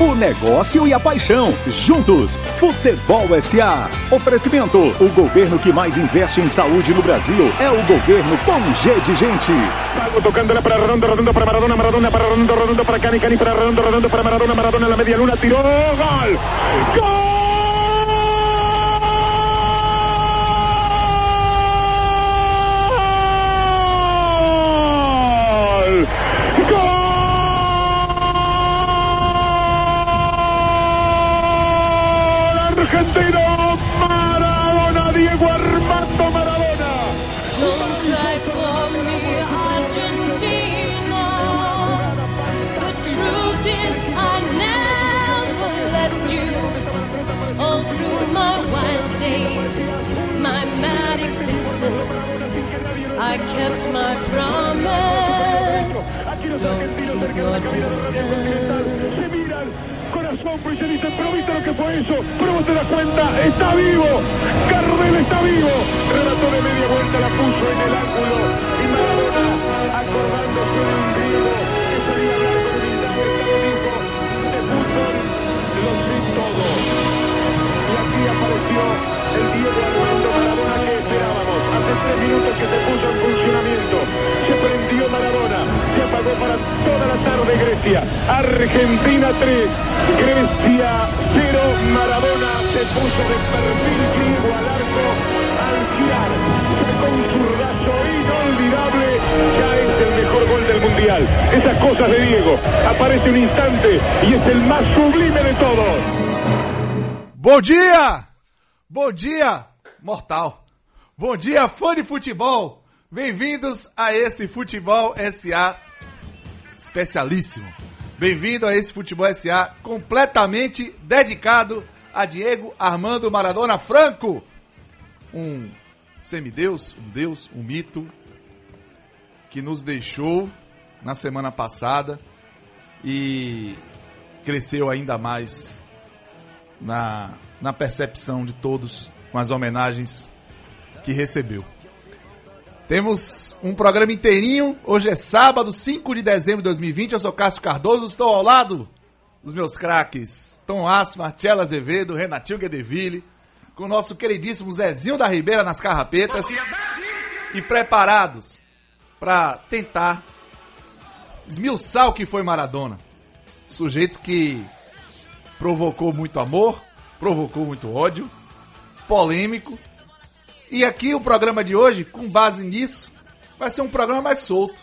o negócio e a paixão. Juntos, Futebol SA. Oferecimento: o governo que mais investe em saúde no Brasil é o governo com G de gente. Tocándola para Redondo, Redondo para Maradona, Maradona para Redondo, Redondo para Cani, Cani para Redondo, Redondo para Maradona, Maradona en la media luna, tiró, gol. ¡Gol! I kept my promise. Don't keep your distance. Corazón, pues se dicen, pero viste lo que fue eso, pero vos te das cuenta, está vivo, Gardel está vivo, relató de media vuelta, la puso en el ángulo, y Maradona, acordándose de un griego tres minutos que se puso en funcionamiento, se prendió Maradona, se apagó para toda la tarde Grecia, Argentina 3, Grecia 0, Maradona se puso de perfil griego al arco, al girar, sacó un zurdazo inolvidable, ya es el mejor gol del mundial, esas cosas de Diego, aparece un instante y es el más sublime de todos. Bom dia! Bom dia, mortal! Bom dia, fã de futebol! Bem-vindos a esse Futebol SA especialíssimo. Bem-vindo a esse Futebol SA completamente dedicado a Diego Armando Maradona Franco, um semideus, um deus, um mito que nos deixou na semana passada e cresceu ainda mais na, na percepção de todos com as homenagens que recebeu. Temos um programa inteirinho. Hoje é sábado, 5 de dezembro de 2020. Eu sou Cássio Cardoso, estou ao lado dos meus craques Tom Asma, Marcelo Azevedo, Renatinho Guedeville, com o nosso queridíssimo Zezinho da Ribeira nas carrapetas e preparados para tentar esmiuçar o que foi Maradona. Sujeito que provocou muito amor, provocou muito ódio, polêmico. E aqui o programa de hoje, com base nisso, vai ser um programa mais solto.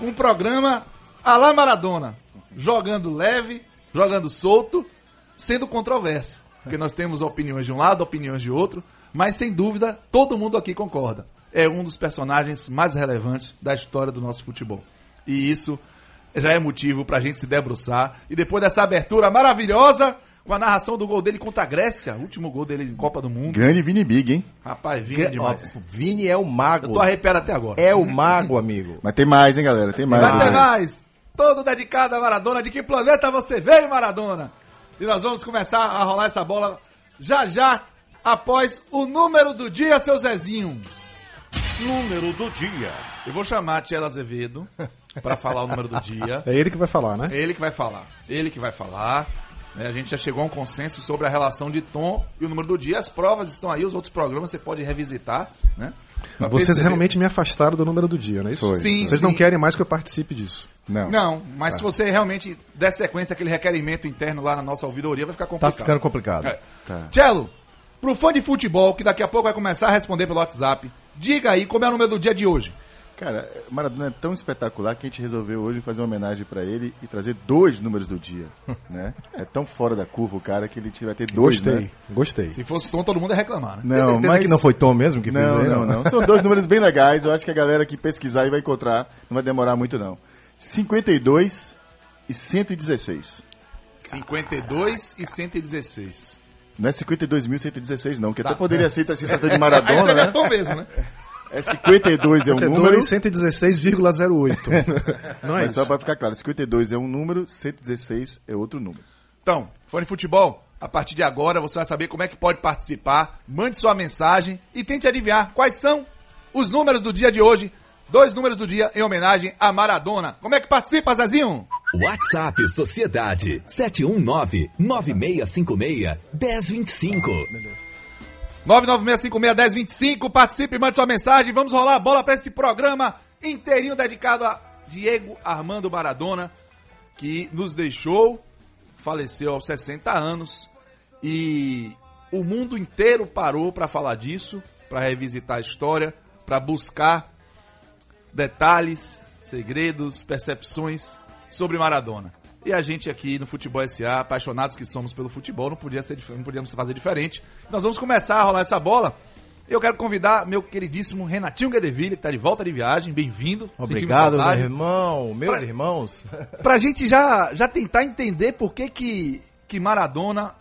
Um programa à la Maradona, jogando leve, jogando solto, sendo controverso. Porque nós temos opiniões de um lado, opiniões de outro, mas sem dúvida todo mundo aqui concorda. É um dos personagens mais relevantes da história do nosso futebol. E isso já é motivo pra gente se debruçar. E depois dessa abertura maravilhosa, com a narração do gol dele contra a Grécia, último gol dele em Copa do Mundo. Grande Vini Big, hein? Rapaz, Vini demais. Ó, Vini é o mago. Eu tô arrepiado até agora. É o mago, amigo. Mas tem mais, hein, galera? Tem mais. Vai ter hein? mais! Todo dedicado a Maradona. De que planeta você veio, Maradona? E nós vamos começar a rolar essa bola já já, após o número do dia, seu Zezinho. Número do dia. Eu vou chamar a Tia Azevedo pra falar o número do dia. É ele que vai falar, né? É ele que vai falar. Ele que vai falar. Né? A gente já chegou a um consenso sobre a relação de tom e o número do dia. As provas estão aí, os outros programas você pode revisitar, né? Pra Vocês perceber. realmente me afastaram do número do dia, não é isso? Foi. Sim, Vocês sim. não querem mais que eu participe disso. Não. Não, mas se você realmente der sequência àquele requerimento interno lá na nossa ouvidoria, vai ficar Tá complicado. ficando complicado. É. Tá. Cello, pro fã de futebol, que daqui a pouco vai começar a responder pelo WhatsApp, diga aí como é o número do dia de hoje. Cara, Maradona é tão espetacular que a gente resolveu hoje fazer uma homenagem pra ele e trazer dois números do dia, né? É tão fora da curva o cara que ele vai ter dois, Gostei, né? gostei. Se fosse tom, todo mundo ia reclamar, né? Tem certeza que não foi Tom mesmo que fez Não, aí, não, não. São dois números bem legais. Eu acho que a galera que pesquisar aí vai encontrar. Não vai demorar muito, não. 52 e 116. 52 e 116. Não é 52.116, não, que Tá. até poderia ser se tratando de Maradona, né? tom mesmo, né? É 52 é um número. 52, 116,08. Não é Mas só isso. pra ficar claro, 52 é um número, 116 é outro número. Então, fã de futebol, a partir de agora você vai saber como é que pode participar. Mande sua mensagem e tente adivinhar quais são os números do dia de hoje. Dois números do dia em homenagem a Maradona. Como é que participa, Zezinho? WhatsApp Sociedade 719-9656-1025. 996561025, participe, mande sua mensagem. Vamos rolar a bola para esse programa inteirinho dedicado a Diego Armando Maradona, que nos deixou, faleceu aos 60 anos e o mundo inteiro parou para falar disso, para revisitar a história, para buscar detalhes, segredos, percepções sobre Maradona. E a gente aqui no Futebol SA, apaixonados que somos pelo futebol, não, podia ser, não podíamos fazer diferente. Nós vamos começar a rolar essa bola. Eu quero convidar meu queridíssimo Renatinho Guedeville, que está de volta de viagem. Bem-vindo. Obrigado, meu irmão, meus Pra- irmãos. Pra gente já, já tentar entender por que, que, que Maradona,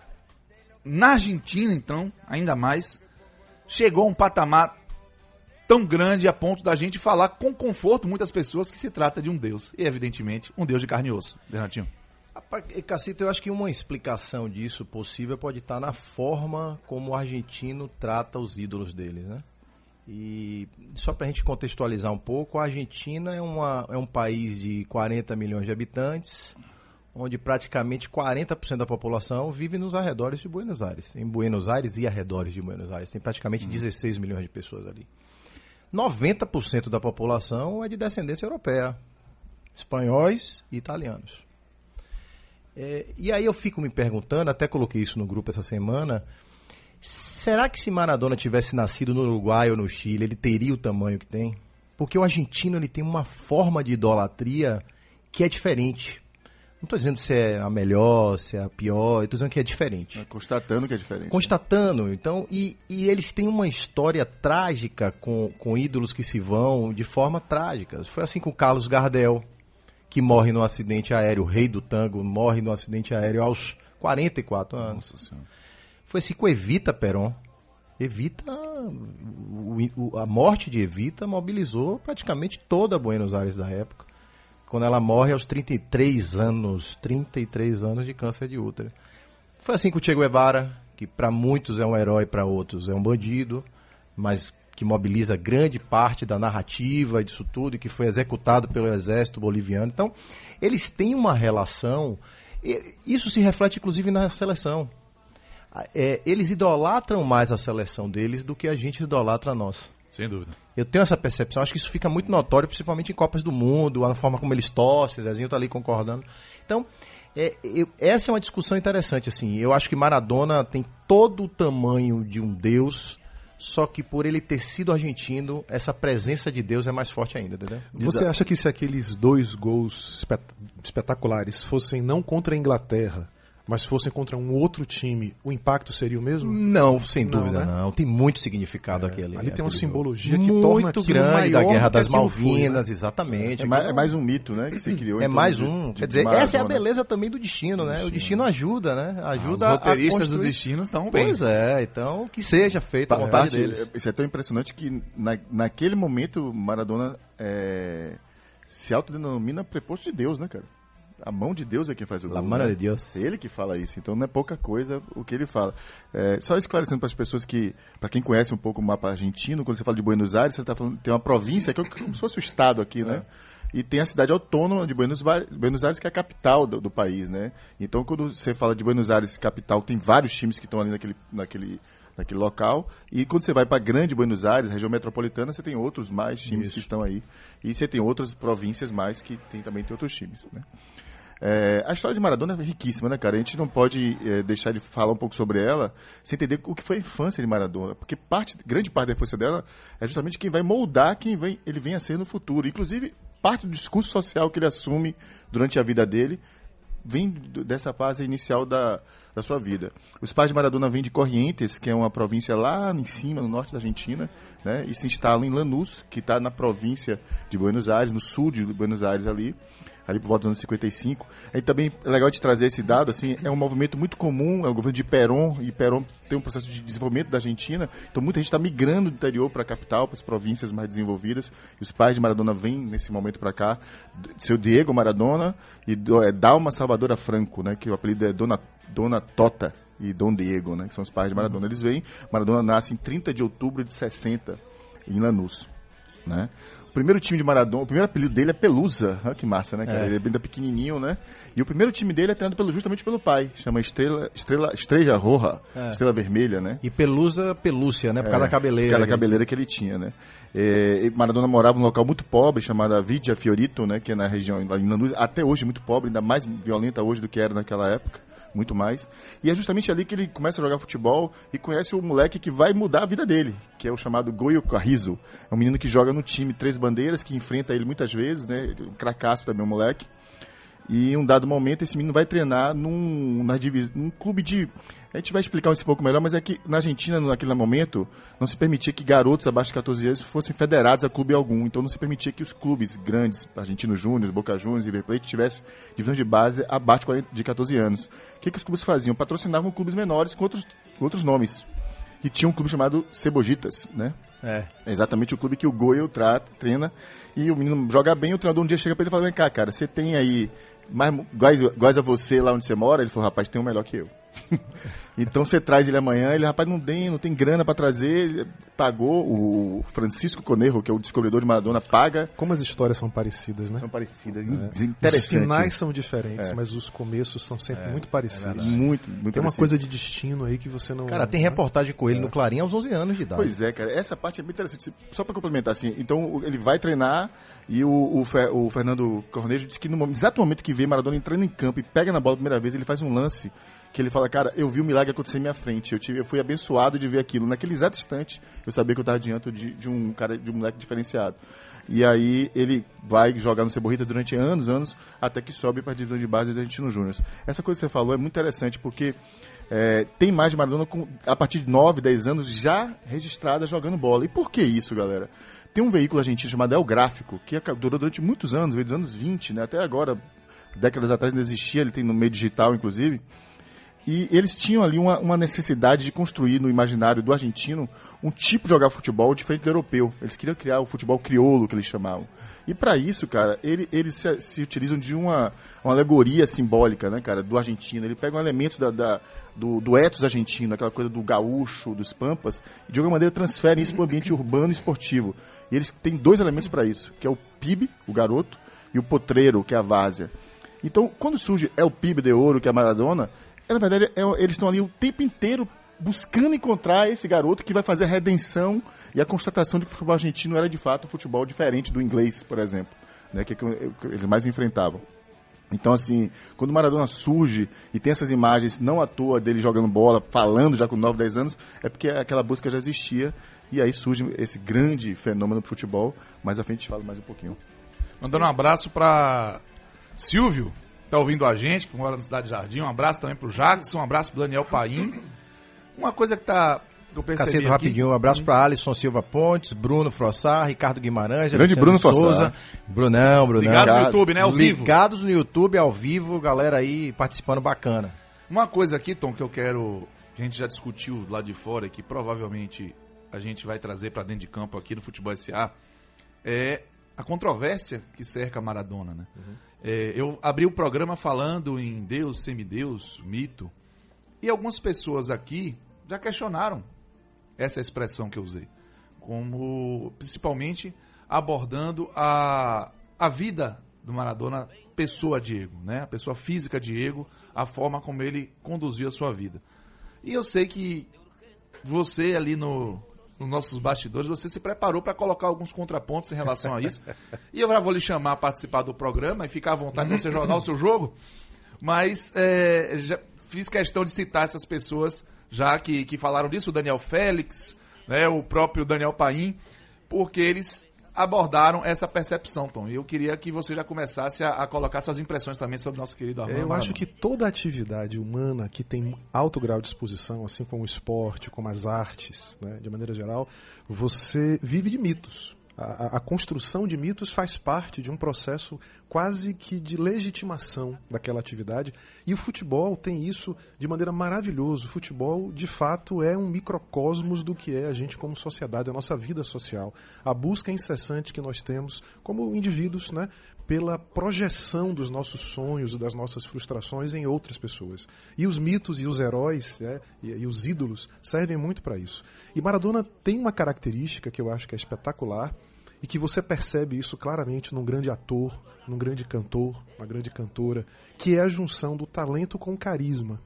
na Argentina então, ainda mais, chegou a um patamar tão grande a ponto da gente falar com conforto muitas pessoas que se trata de um Deus. E, evidentemente, um Deus de carne e osso. Renatinho. Cacito, eu acho que uma explicação disso possível pode estar na forma como o argentino trata os ídolos dele, né? E só para a gente contextualizar um pouco, a Argentina é, uma, é um país de 40 milhões de habitantes, onde praticamente 40% da população vive nos arredores de Buenos Aires. Em Buenos Aires e arredores de Buenos Aires. Tem praticamente 16 milhões de pessoas ali. 90% da população é de descendência europeia, espanhóis e italianos. É, e aí eu fico me perguntando, até coloquei isso no grupo essa semana, será que se Maradona tivesse nascido no Uruguai ou no Chile, ele teria o tamanho que tem? Porque o argentino ele tem uma forma de idolatria que é diferente. Não estou dizendo se é a melhor, se é a pior, estou dizendo que é diferente Constatando que é diferente. constatando. Então, e, e eles têm uma história trágica com, com ídolos que se vão de forma trágica. Foi assim com o Carlos Gardel, que morre no acidente aéreo, o rei do tango, morre no acidente aéreo aos 44 anos. Nossa Senhora. Foi assim com Evita Peron. Evita, o- o- a morte de Evita mobilizou praticamente toda Buenos Aires da época. Quando ela morre aos 33 anos, 33 anos de câncer de útero. Foi assim com o Che Guevara, que para muitos é um herói, para outros é um bandido, mas que mobiliza grande parte da narrativa disso tudo e que foi executado pelo exército boliviano. Então, eles têm uma relação, e isso se reflete inclusive na seleção. É, eles idolatram mais a seleção deles do que a gente idolatra a nossa. Sem dúvida. Eu tenho essa percepção, acho que isso fica muito notório, principalmente em Copas do Mundo, a forma como eles torcem, Zezinho tá ali concordando. Então, é, eu- essa é uma discussão interessante, assim. Eu acho que Maradona tem todo o tamanho de um deus, só que por ele ter sido argentino, essa presença de Deus é mais forte ainda, entendeu? Você acha que se aqueles dois gols espet- espetaculares fossem não contra a Inglaterra, mas fossem contra um outro time, o impacto seria o mesmo? Não, sem Não, dúvida né? não. Tem muito significado É, aquele. ali tem uma simbologia que torna muito grande da Guerra das aquilo foi, Malvinas, né? exatamente. É mais, é mais um mito, né? Que você criou. É mais um. de Quer dizer, essa é a Maradona. beleza também do destino, né? O destino ajuda, né? Ajuda Os a roteiristas dos destinos estão bem. Pois é, então que seja feito a vontade deles. Isso é tão impressionante que na, naquele momento Maradona é, se autodenomina preposto de Deus, né, cara? A mão de Deus é quem faz o gol. mano né? de Deus. É ele que fala isso, então não é pouca coisa o que ele fala. É, só esclarecendo para as pessoas que, para quem conhece um pouco o mapa argentino, quando você fala de Buenos Aires, você está falando tem uma província que é como se fosse o estado aqui, né? E tem a cidade autônoma de Buenos, Va- Buenos Aires, que é a capital do, do país, né? Então, quando você fala de Buenos Aires, capital, tem vários times que estão ali naquele, naquele, naquele local. E quando você vai para Grande Buenos Aires, região metropolitana, você tem outros mais times que estão aí. E você tem outras províncias mais que tem, também tem outros times, né? É, a história de Maradona é riquíssima, né, cara? A gente não pode é, deixar de falar um pouco sobre ela sem entender o que foi a infância de Maradona. Porque parte, grande parte da infância dela é justamente quem vai moldar quem vem, ele vem a ser no futuro. Inclusive, parte do discurso social que ele assume durante a vida dele vem dessa fase inicial da, da sua vida. Os pais de Maradona vêm de Corrientes, que é uma província lá em cima, no norte da Argentina, né? E se instalam em Lanús, que está na província de Buenos Aires, no sul de Buenos Aires ali, ali por volta dos anos 55. E também é legal de trazer esse dado, assim, é um movimento muito comum, é o governo de Perón, e Perón tem um processo de desenvolvimento da Argentina, então muita gente está migrando do interior para a capital, para as províncias mais desenvolvidas, e os pais de Maradona vêm nesse momento para cá, seu Diego Maradona e é, Dalma Salvadora Franco, né, que o apelido é Dona, Dona Tota e Dom Diego, né, que são os pais de Maradona. Eles vêm, Maradona nasce em 30 de outubro de 60, em Lanús. né? O primeiro time de Maradona, o primeiro apelido dele é Pelusa. Olha que massa, né, cara? É. Ele é bem da pequenininho, né? E o primeiro time dele é treinado pelo, justamente pelo pai. Chama Estrela, Estrela, Estrela Roja, É. Estrela Vermelha, né? E Pelusa, pelúcia, né? Por causa da cabeleira. Aquela cabeleira que ele tinha, né? É, Maradona morava num local muito pobre, chamado Vidia Fiorito, né? Que é na região, lá em Lanús, até hoje muito pobre, ainda mais violenta hoje do que era naquela época. Muito mais. E é justamente ali que ele começa a jogar futebol e conhece o moleque que vai mudar a vida dele, que é o chamado Goyo Carrizo. É um menino que joga no time Três Bandeiras, que enfrenta ele muitas vezes, né? Um cracaço também, o moleque. E em um dado momento esse menino vai treinar num, num clube de. A gente vai explicar isso um pouco melhor, mas é que na Argentina, naquele momento, não se permitia que garotos abaixo de 14 anos fossem federados a clube algum. Então não se permitia que os clubes grandes, Argentino Júnior, Boca Juniors, River Plate, tivessem divisão de base abaixo de 40 de 14 anos. O que, que os clubes faziam? Patrocinavam clubes menores com outros, com outros nomes. E tinha um clube chamado Cebojitas, né? É. É exatamente o clube que o Goio trata, treina. E o menino joga bem, o treinador um dia chega pra ele e fala, vem cá, cara, você tem aí iguais, iguais a você lá onde você mora? Ele falou, rapaz, tem um melhor que eu. então você traz ele amanhã, ele, rapaz, não tem, não tem grana pra trazer, ele pagou, o Francisco Conerro, que é o descobridor de Maradona, paga. Como as histórias são parecidas, né? São parecidas, Os interessante. finais são diferentes, É. mas os começos são sempre muito parecidos. Muito, muito Tem uma parecidos. coisa de destino aí que você não. Cara, tem né? reportagem com ele no Clarim aos 11 anos de idade. Pois é, cara, essa parte é bem interessante. Só para complementar, assim, então o- ele vai treinar e o, o, o Fernando Cornejo disse que no momento- exato momento que vê Maradona entrando em campo e pega na bola a primeira vez, ele faz um lance que ele fala, cara, eu vi o milagre acontecer em minha frente, eu, tive, eu fui abençoado de ver aquilo. Naquele exato instante, eu sabia que eu estava diante de, de um cara, de um moleque diferenciado. E aí ele vai jogar no Ceborrita durante anos, anos, até que sobe para a divisão de base do Argentino Júnior. Essa coisa que você falou é muito interessante, porque é, tem mais de Maradona com, a partir de 9, 10 anos já registrada jogando bola. E por que isso, galera? Tem um veículo argentino chamado El Gráfico, que durou durante muitos anos, veio dos anos 20, né? até agora, décadas atrás não existia, ele tem no meio digital, inclusive. E eles tinham ali uma, uma necessidade de construir no imaginário do argentino um tipo de jogar futebol diferente do europeu. Eles queriam criar o futebol crioulo, que eles chamavam. E para isso, cara, ele- eles se, se utilizam de uma, uma alegoria simbólica, né, cara, do argentino. Ele pega elementos da, da- do, do ethos argentino, aquela coisa do gaúcho, dos pampas, e de alguma maneira transferem isso para o ambiente urbano e esportivo. E eles têm dois elementos para isso, que é o PIB, o garoto, e o potreiro, que é a várzea. Então, quando surge é o PIB de ouro, que é a Maradona, é, na verdade, é- eles estão ali o tempo inteiro buscando encontrar esse garoto que vai fazer a redenção e a constatação de que o futebol argentino era de fato um futebol diferente do inglês, por exemplo, né, que, é que que eles mais enfrentavam. Então, assim, quando o Maradona surge e tem essas imagens, não à toa dele jogando bola, falando já com 9, 10 anos, é porque aquela busca já existia e aí surge esse grande fenômeno do futebol. Mais à frente fala mais um pouquinho. Mandando um abraço pra Silvio, que tá ouvindo a gente, que mora na Cidade Jardim. Um abraço também pro Jackson, um abraço pro Daniel Paim. Uma coisa que tá. Que eu percebi Cacete rapidinho, um abraço pra Alisson Silva Pontes, Bruno Frossar, Ricardo Guimarães, Grande Alexandre Bruno Souza, Frossar. Brunão, Brunão. Ligado no. YouTube, né? Ao vivo. Ligados no YouTube, ao vivo, galera aí participando bacana. Uma coisa aqui, Tom, que eu quero. que a gente já discutiu lá de fora e que provavelmente a gente vai trazer pra dentro de campo aqui no Futebol SA é a controvérsia que cerca a Maradona, né? É, eu abri o programa falando em Deus, semideus, mito, e algumas pessoas aqui já questionaram essa expressão que eu usei, como principalmente abordando a, a vida do Maradona, pessoa Diego, né? A pessoa física Diego, a forma como ele conduziu a sua vida. E eu sei que você ali no nos nossos bastidores, você se preparou para colocar alguns contrapontos em relação a isso. E eu já vou lhe chamar a participar do programa e ficar à vontade para você jogar o seu jogo. Mas é, já fiz questão de citar essas pessoas já que, que falaram disso, o Daniel Félix, né, o próprio Daniel Paim, porque eles abordaram essa percepção, Tom. E eu queria que você já começasse a, a colocar suas impressões também sobre o nosso querido Armando. Eu acho que toda atividade humana que tem alto grau de exposição, assim como o esporte, como as artes, né, de maneira geral, você vive de mitos. A, a- construção de mitos faz parte de um processo quase que de legitimação daquela atividade. E o futebol tem isso de maneira maravilhosa. O futebol, de fato, é um microcosmos do que é a gente como sociedade, a nossa vida social. A busca incessante que nós temos como indivíduos, né, pela projeção dos nossos sonhos e das nossas frustrações em outras pessoas. E os mitos e os heróis né, e, e os ídolos servem muito para isso. E Maradona tem uma característica que eu acho que é espetacular, e que você percebe isso claramente num grande ator, num grande cantor, uma grande cantora, que é a junção do talento com o carisma.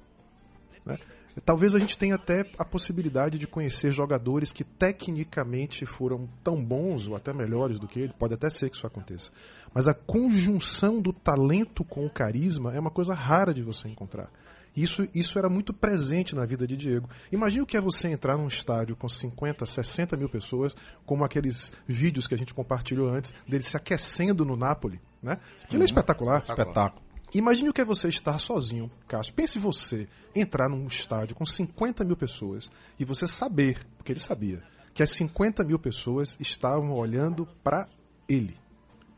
né? Talvez a gente tenha até a possibilidade de conhecer jogadores que tecnicamente foram tão bons ou até melhores do que ele, pode até ser que isso aconteça. Mas a conjunção do talento com o carisma é uma coisa rara de você encontrar. Isso, isso era muito presente na vida de Diego. Imagina o que é você entrar num estádio com 50, 60 mil pessoas, como aqueles vídeos que a gente compartilhou antes, dele se aquecendo no Napoli. Né? Aquilo é espetacular. Espetáculo. Imagine o que é você estar sozinho, Cássio. Pense você entrar num estádio com 50 mil pessoas e você saber, porque ele sabia, que as 50 mil pessoas estavam olhando para ele.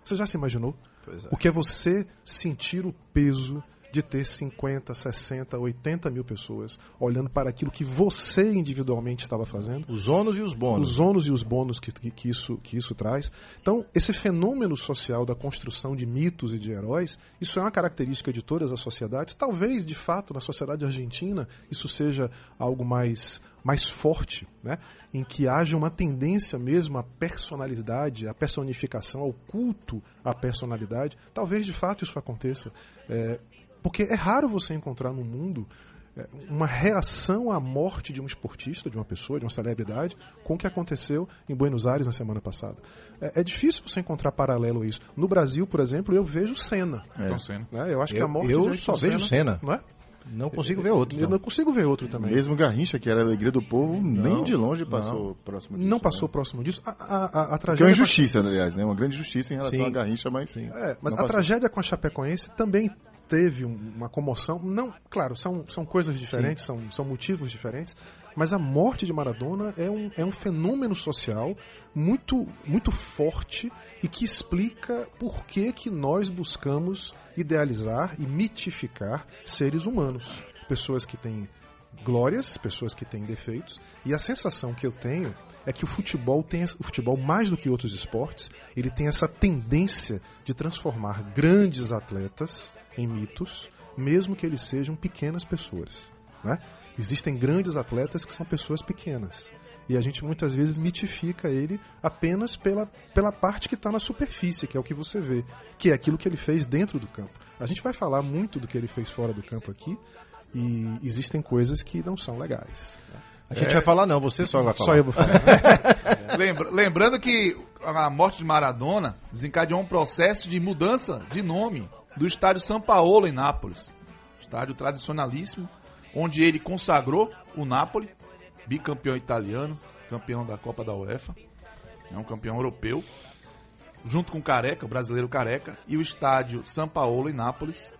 Você já se imaginou? Pois é. O que é você sentir o peso de ter 50, 60, 80 mil pessoas olhando para aquilo que você individualmente estava fazendo? Os ônus e os bônus. os ônus e os bônus que, que, que isso, que isso traz. Então, esse fenômeno social da construção de mitos e de heróis, isso é uma característica de todas as sociedades. Talvez, de fato, na sociedade argentina, isso seja algo mais, mais forte, né? em que haja uma tendência mesmo à personalidade, à personificação, ao culto à personalidade. Talvez, de fato, isso aconteça. É, porque é raro você encontrar no mundo é, uma reação à morte de um esportista, de uma pessoa, de uma celebridade, com o que aconteceu em Buenos Aires na semana passada. É, é difícil você encontrar paralelo a isso. No Brasil, por exemplo, eu vejo Senna. Ayrton Senna. né? Eu acho que Eu- a morte eu de Ayrton só vejo Senna. Não é? Não consigo ver outro. Eu não. não consigo ver outro também. Mesmo Garrincha, que era a alegria do povo, nem de longe passou próximo disso. Não passou né? próximo disso. A, a, a, a Que é uma tragédia. injustiça, aliás, né? Uma grande injustiça em relação Sim. a Garrincha, mas. É, mas não a passou. tragédia com a Chapecoense também teve um- uma comoção. Não, claro, são, são coisas diferentes, são, são motivos diferentes, mas a morte de Maradona é um, é um fenômeno social muito, muito forte e que explica por que, que nós buscamos idealizar e mitificar seres humanos. Pessoas que têm glórias, pessoas que têm defeitos, e a sensação que eu tenho é que o futebol tem o futebol mais do que outros esportes, ele tem essa tendência de transformar grandes atletas em mitos, mesmo que eles sejam pequenas pessoas, né? Existem grandes atletas que são pessoas pequenas. E a gente muitas vezes mitifica ele apenas pela, pela parte que está na superfície, que é o que você vê, que é aquilo que ele fez dentro do campo. A gente vai falar muito do que ele fez fora do campo aqui, e existem coisas que não são legais. A gente vai falar não, você só vai falar. Só eu vou falar. Lembra- lembrando que a morte de Maradona desencadeou um processo de mudança de nome do estádio São Paulo em Nápoles. Estádio tradicionalíssimo, onde ele consagrou o Nápoles, bicampeão italiano, campeão da Copa da UEFA, é um campeão europeu, junto com o Careca, o brasileiro Careca, e o estádio São Paulo em Nápoles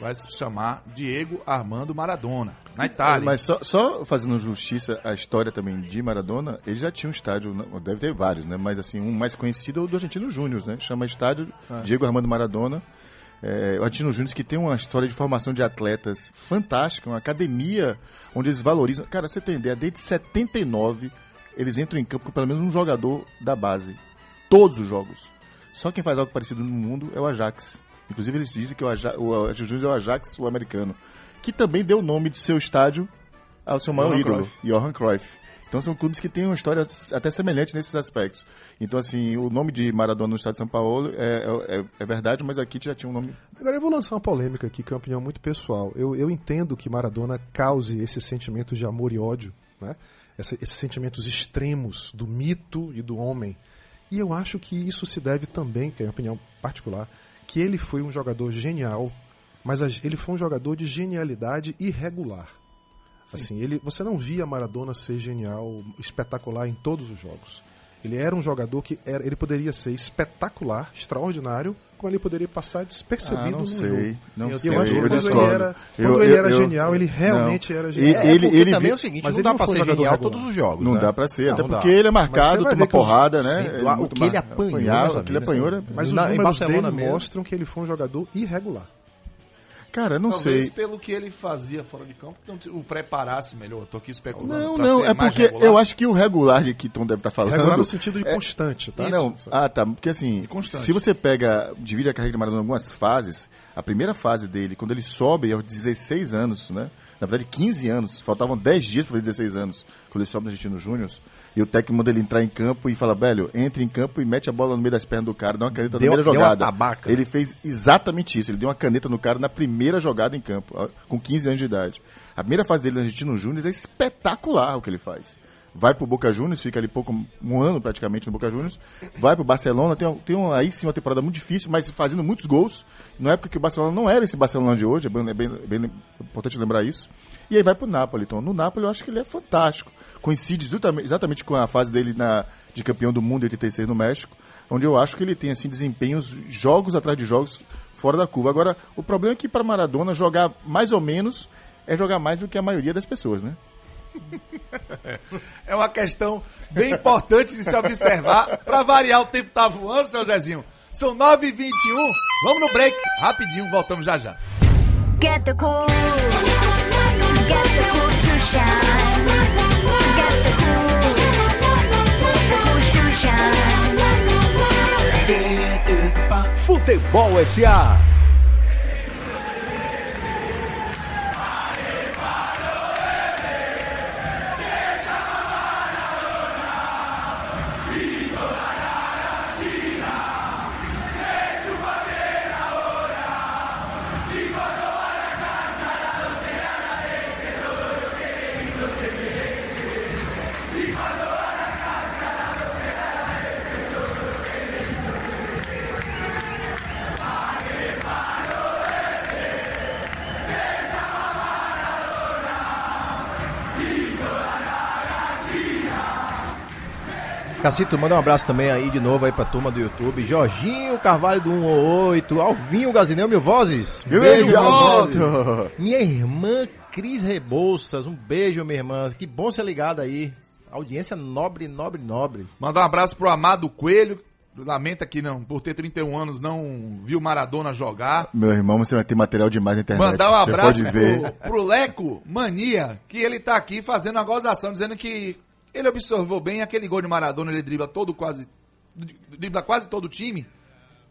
vai se chamar Diego Armando Maradona, na Itália. Mas só, só fazendo justiça à história também de Maradona, ele já tinha um estádio, deve ter vários, né? Mas assim, um mais conhecido é o do Argentino Júnior, né? Chama Estádio Diego Armando Maradona. É, o Argentino Júnior que tem uma história de formação de atletas fantástica, uma academia onde eles valorizam. Cara, você tem ideia, desde 79 eles entram em campo com pelo menos um jogador da base. Todos os jogos. Só quem faz algo parecido no mundo é o Ajax. Inclusive eles dizem que o, Aja o Júnior é o Ajax sul-americano. Que também deu o nome de seu estádio ao seu maior Johan ídolo, Cruyff. Johan Cruyff. Então são clubes que têm uma história até semelhante nesses aspectos. Então, assim, o nome de Maradona no estado de São Paulo é, é, é verdade, mas aqui já tinha um nome. Agora eu vou lançar uma polêmica aqui, que é uma opinião muito pessoal. Eu, eu entendo que Maradona cause esses sentimentos de amor e ódio, né? Essa- esses sentimentos extremos do mito e do homem. E eu acho que isso se deve também, que é uma opinião particular, que ele foi um jogador genial, mas ele foi um jogador de genialidade irregular. Assim, ele, você não via Maradona ser genial, espetacular em todos os jogos. Ele era um jogador que era, ele poderia ser espetacular, extraordinário, como ele poderia passar despercebido Ah, não no sei, jogo. não eu sei, acho que eu quando ele discordo. era, Eu- quando ele eu- era eu- genial, ele realmente não. era genial. É, ele- porque ele também é o seguinte, mas não ele dá foi ser genial regular. todos os jogos, Não né? dá pra ser, até Não dá. porque ele é marcado os- porrada, né? Sim, Ele o é muito que ele mar- apanhou, apanhava, o que ele apanhou era- Mas os em números Barcelona dele mostram que ele foi um jogador irregular. Cara, não Talvez sei. pelo que ele fazia fora de campo, não o preparasse melhor. Eu tô aqui especulando. Não, não, é porque regular. eu acho que o regular de que Tom deve estar falando. Regular no sentido de é- constante, tá? Ah, não. Ah, tá. Porque assim, se você pega, divide a carreira de Maradona em algumas fases, a primeira fase dele, quando ele sobe aos 16 anos, né? Na verdade, 15 anos, faltavam 10 dias para fazer 16 anos, quando ele sobe no Argentino Júnior, E o técnico manda ele entrar em campo e fala, velho, entre em campo e mete a bola no meio das pernas do cara, dá uma caneta Deu- na primeira jogada. tabaca. Ele fez exatamente isso, ele deu uma caneta no cara na primeira jogada em campo, com 15 anos de idade. A primeira fase dele no Argentino Júnior é espetacular o que ele faz. Vai pro Boca Juniors, fica ali pouco, um ano praticamente no Boca Juniors. Vai pro Barcelona, tem, um- tem uma, aí sim uma temporada muito difícil, mas fazendo muitos gols. Na época que o Barcelona não era esse Barcelona de hoje, é bem, é bem- é bem importante lembrar isso. E aí vai pro Napoli. Então, no Napoli eu acho que ele é fantástico. Coincide exatamente, com a fase dele na, de campeão do mundo em 86 no México, onde eu acho que ele tem assim desempenhos, jogos atrás de jogos, fora da curva. Agora, o problema é que para Maradona jogar mais ou menos é jogar mais do que a maioria das pessoas, né? É uma questão bem importante de se observar. Pra variar, o tempo tá voando, seu Zezinho. São 9h21. Vamos no break. Rapidinho, voltamos já já. Get the cool. Futebol SA. Cacito, manda um abraço também aí de novo aí pra turma do YouTube. Jorginho Carvalho do 188, Alvinho Gazineu Mil Vozes. Mil Alberto! Vozes. Minha irmã Cris Rebouças, um beijo, minha irmã. Que bom ser ligada aí. Audiência nobre, nobre, nobre. Mandar um abraço pro Amado Coelho. Lamenta que não, por ter 31 anos, não viu Maradona jogar. Meu irmão, você vai ter material demais na internet. Mandar um Você abraço pode ver. pro, pro Leco Mania, que ele tá aqui fazendo uma gozação, dizendo que ele observou bem aquele gol de Maradona, ele dribla todo quase. dribla quase todo o time.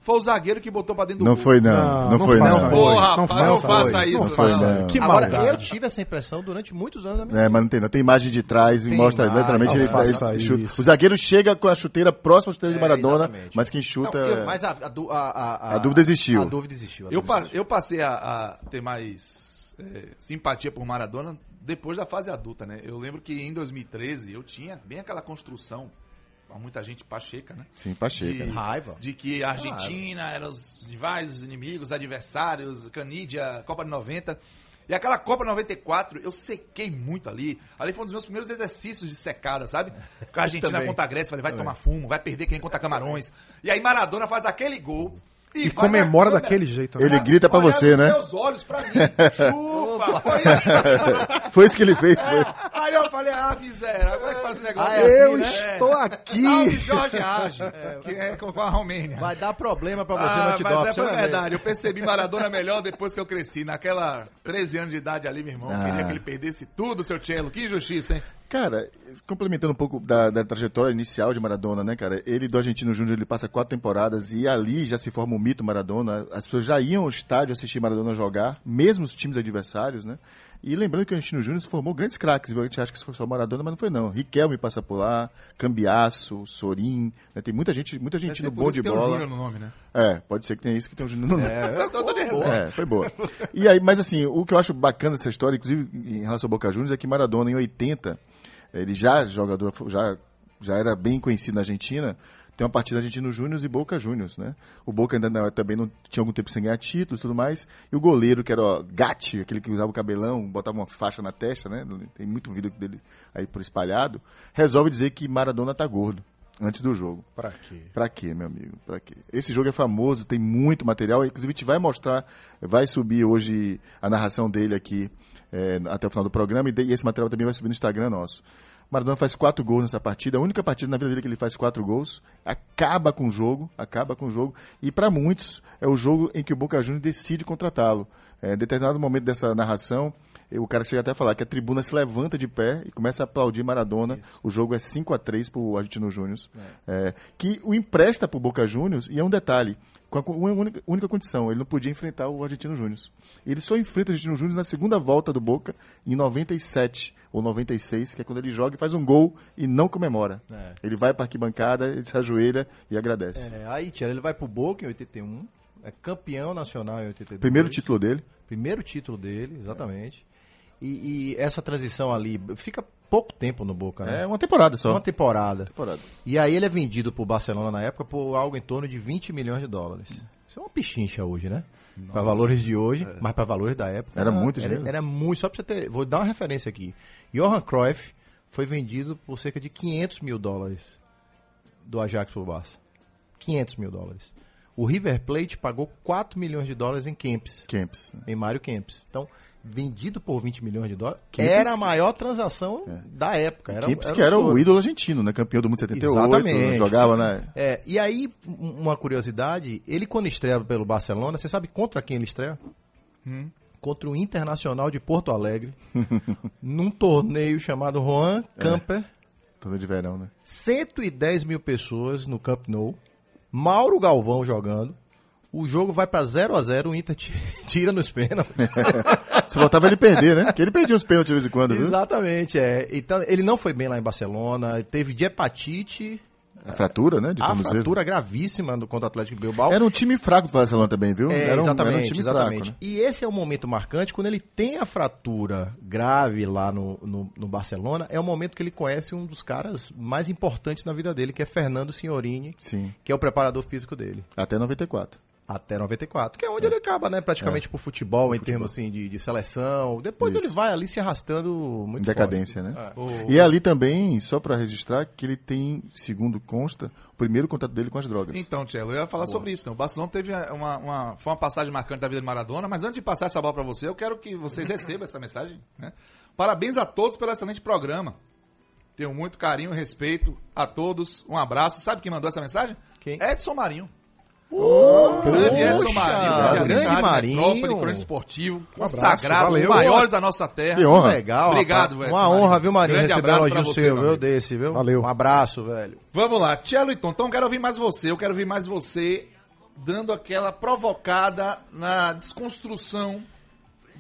Foi o zagueiro que botou pra dentro do Não gol. foi não, Não, não, não foi não. isso. Pô, Não rapaz, não faça faça isso. isso, Não foi não. não. Que Agora, maldade. eu tive essa impressão durante muitos anos da minha É, mas não tem, não tem imagem de trás e Tem mostra imagem, literalmente não ele, faça ele chuta. isso. O zagueiro chega com a chuteira próxima à chuteira de É, Maradona, exatamente. mas quem chuta. Não, eu- mas a, a, a, a, A dúvida existiu. A dúvida existiu. a Eu, pa- eu passei a, a ter mais é, simpatia por Maradona depois da fase adulta, né? Eu lembro que em 2013 eu tinha bem aquela construção, com muita gente pacheca, né? Sim, Pacheca. De, Raiva. de que a Argentina era os rivais, os inimigos, os adversários, Canídia, Copa de 90. E aquela Copa 94, eu sequei muito ali. Ali foi um dos meus primeiros exercícios de secada, sabe? Com a Argentina Também. contra a Grécia, falei, vai tomar fumo, vai perder quem contra Camarões. E aí Maradona faz aquele gol. E vai comemora daquele jeito. né? Ele grita pra Olhando você, né? meus olhos pra mim. Chupa! Foi isso. Foi isso que ele fez. Foi. Aí eu falei, ah, miséria, como é que faz esse negócio Ah, é Eu assim, né? estou Salve aqui. Jorge Age, que é com a Romênia. Vai dar problema pra você Ah, no mas é, foi verdade. Eu percebi Maradona melhor depois que eu cresci. Naquela 13 anos de idade ali, meu irmão. eu Queria Ah. que ele perdesse tudo, seu Cello. Que injustiça, hein? Cara, complementando um pouco da, da trajetória inicial de Maradona, né, cara? Ele do Argentino Júnior, ele passa quatro temporadas e ali já se forma o mito Maradona. As pessoas já iam ao estádio assistir Maradona jogar, mesmo os times adversários, né? E lembrando que o Argentino Júnior se formou grandes craques, viu? A gente acha que se foi só Maradona, mas não foi não. Riquelme passa por lá, Cambiaço, Sorin, né? tem muita gente, muita gente ser no bom isso de que tem um bola. Júnior no nome, né? É, pode ser que tenha isso que tem um Júnior no nome. Eu tô, tô. É, foi boa. E aí, mas assim, o que eu acho bacana dessa história, inclusive em relação ao Boca Juniors, é que Maradona, em 80, ele já jogador, já, já era bem conhecido na Argentina, tem uma partida Argentino Júnior e Boca Juniors, né? O Boca ainda não- também não tinha algum tempo sem ganhar títulos e tudo mais. E o goleiro, que era o Gatti, aquele que usava o cabelão, botava uma faixa na testa, né? Tem muito vídeo dele aí por espalhado, resolve dizer que Maradona tá gordo antes do jogo. Pra quê? Pra quê, meu amigo? Pra quê? Esse jogo é famoso, tem muito material. Inclusive, a gente vai mostrar, vai subir hoje a narração dele aqui é, até o final do programa. E esse material também vai subir no Instagram nosso. Maradona faz quatro gols nessa partida. A única partida na vida dele que ele faz quatro gols. Acaba com o jogo. Acaba com o jogo. E para muitos, é o jogo em que o Boca Juniors decide contratá-lo. É, em determinado momento dessa narração, O cara chega até a falar que a tribuna se levanta de pé e começa a aplaudir Maradona. O jogo é 5 a 3 pro Argentino Júnior. É, que o empresta pro Boca Juniors e é um detalhe. Com a co- uma única, única condição, ele não podia enfrentar o Argentino Júnior. Ele só enfrenta o Argentino Júnior na segunda volta do Boca, em 97 ou 96, que é quando ele joga e faz um gol e não comemora. É. Ele vai pra arquibancada, ele se ajoelha e agradece. É, aí, Tia, ele vai pro Boca em 81, é campeão nacional em 82. Primeiro título dele. Primeiro título dele, exatamente. E, e essa transição ali fica pouco tempo no Boca, né? É uma temporada só. Uma temporada. temporada. E aí ele é vendido pro Barcelona na época por algo em torno de 20 milhões de dólares. Isso é uma pichincha hoje, né? Para valores de hoje, mas para valores da época. Era muito era, dinheiro. era muito. Só pra você ter. Vou dar uma referência aqui. Johan Cruyff foi vendido por cerca de 500 mil dólares do Ajax pro Barça. 500 mil dólares. O River Plate pagou 4 milhões de dólares em Kempis, Kempis. em Mário Kempis. Então, vendido por 20 milhões de dólares, Kempis- era a maior transação da época. Era, Kempis era que era o ídolo argentino, né? Campeão do mundo 78, Exatamente. jogava, né? É, e aí, um- uma curiosidade, ele quando estreia pelo Barcelona, você sabe contra quem ele estreia? Contra o Internacional de Porto Alegre, num torneio chamado Juan Camper, Torneio de verão, né? 110 mil pessoas no Camp Nou, Mauro Galvão jogando, o jogo vai pra 0 a 0 o Inter ti- tira nos pênaltis. Se voltava ele perder, né? Porque ele perdia uns pênaltis de vez em quando, viu? Exatamente, é. Então, ele não foi bem lá em Barcelona, teve de hepatite, A fratura, né? De a fratura gravíssima contra o Atlético Bilbao. Era um time fraco do Barcelona também, viu? É, era, um, exatamente, era um time exatamente. fraco, né? E esse é o momento marcante, quando ele tem a fratura grave lá no, no, no Barcelona, é o momento que ele conhece um dos caras mais importantes na vida dele, que é Fernando Signorini, Sim, que é o preparador físico dele. até 94. Até 94, que é onde ele acaba, né? Praticamente pro futebol, em termos assim, de, de seleção. Depois Isso. ele vai ali se arrastando muito Em decadência, né? É. E ali também, só pra registrar, que ele tem, segundo consta, o primeiro contato dele com as drogas. Então, Tchelo, eu ia falar sobre isso. né? O Barcelona teve uma, uma- foi uma passagem marcante da vida de Maradona, mas antes de passar essa bola pra você, eu quero que vocês recebam essa mensagem. né? Parabéns a todos pelo excelente programa. Tenho muito carinho e respeito a todos. Um abraço. Sabe quem mandou essa mensagem? Quem? Edson Marinho. Grande Edson Marinho. grande Marinho. Metrópole, crônico esportivo, abraço, consagrado, valeu. os maiores da nossa terra. Que honra. Legal, Obrigado, velho, Uma honra, viu, Marinho? Grande Receber um elogio você, seu, meu viu? Desse, viu? Valeu. Um abraço, velho. Vamos lá, Tchelo e Tom. Então, quero ouvir mais você. Eu quero ouvir mais você dando aquela provocada na desconstrução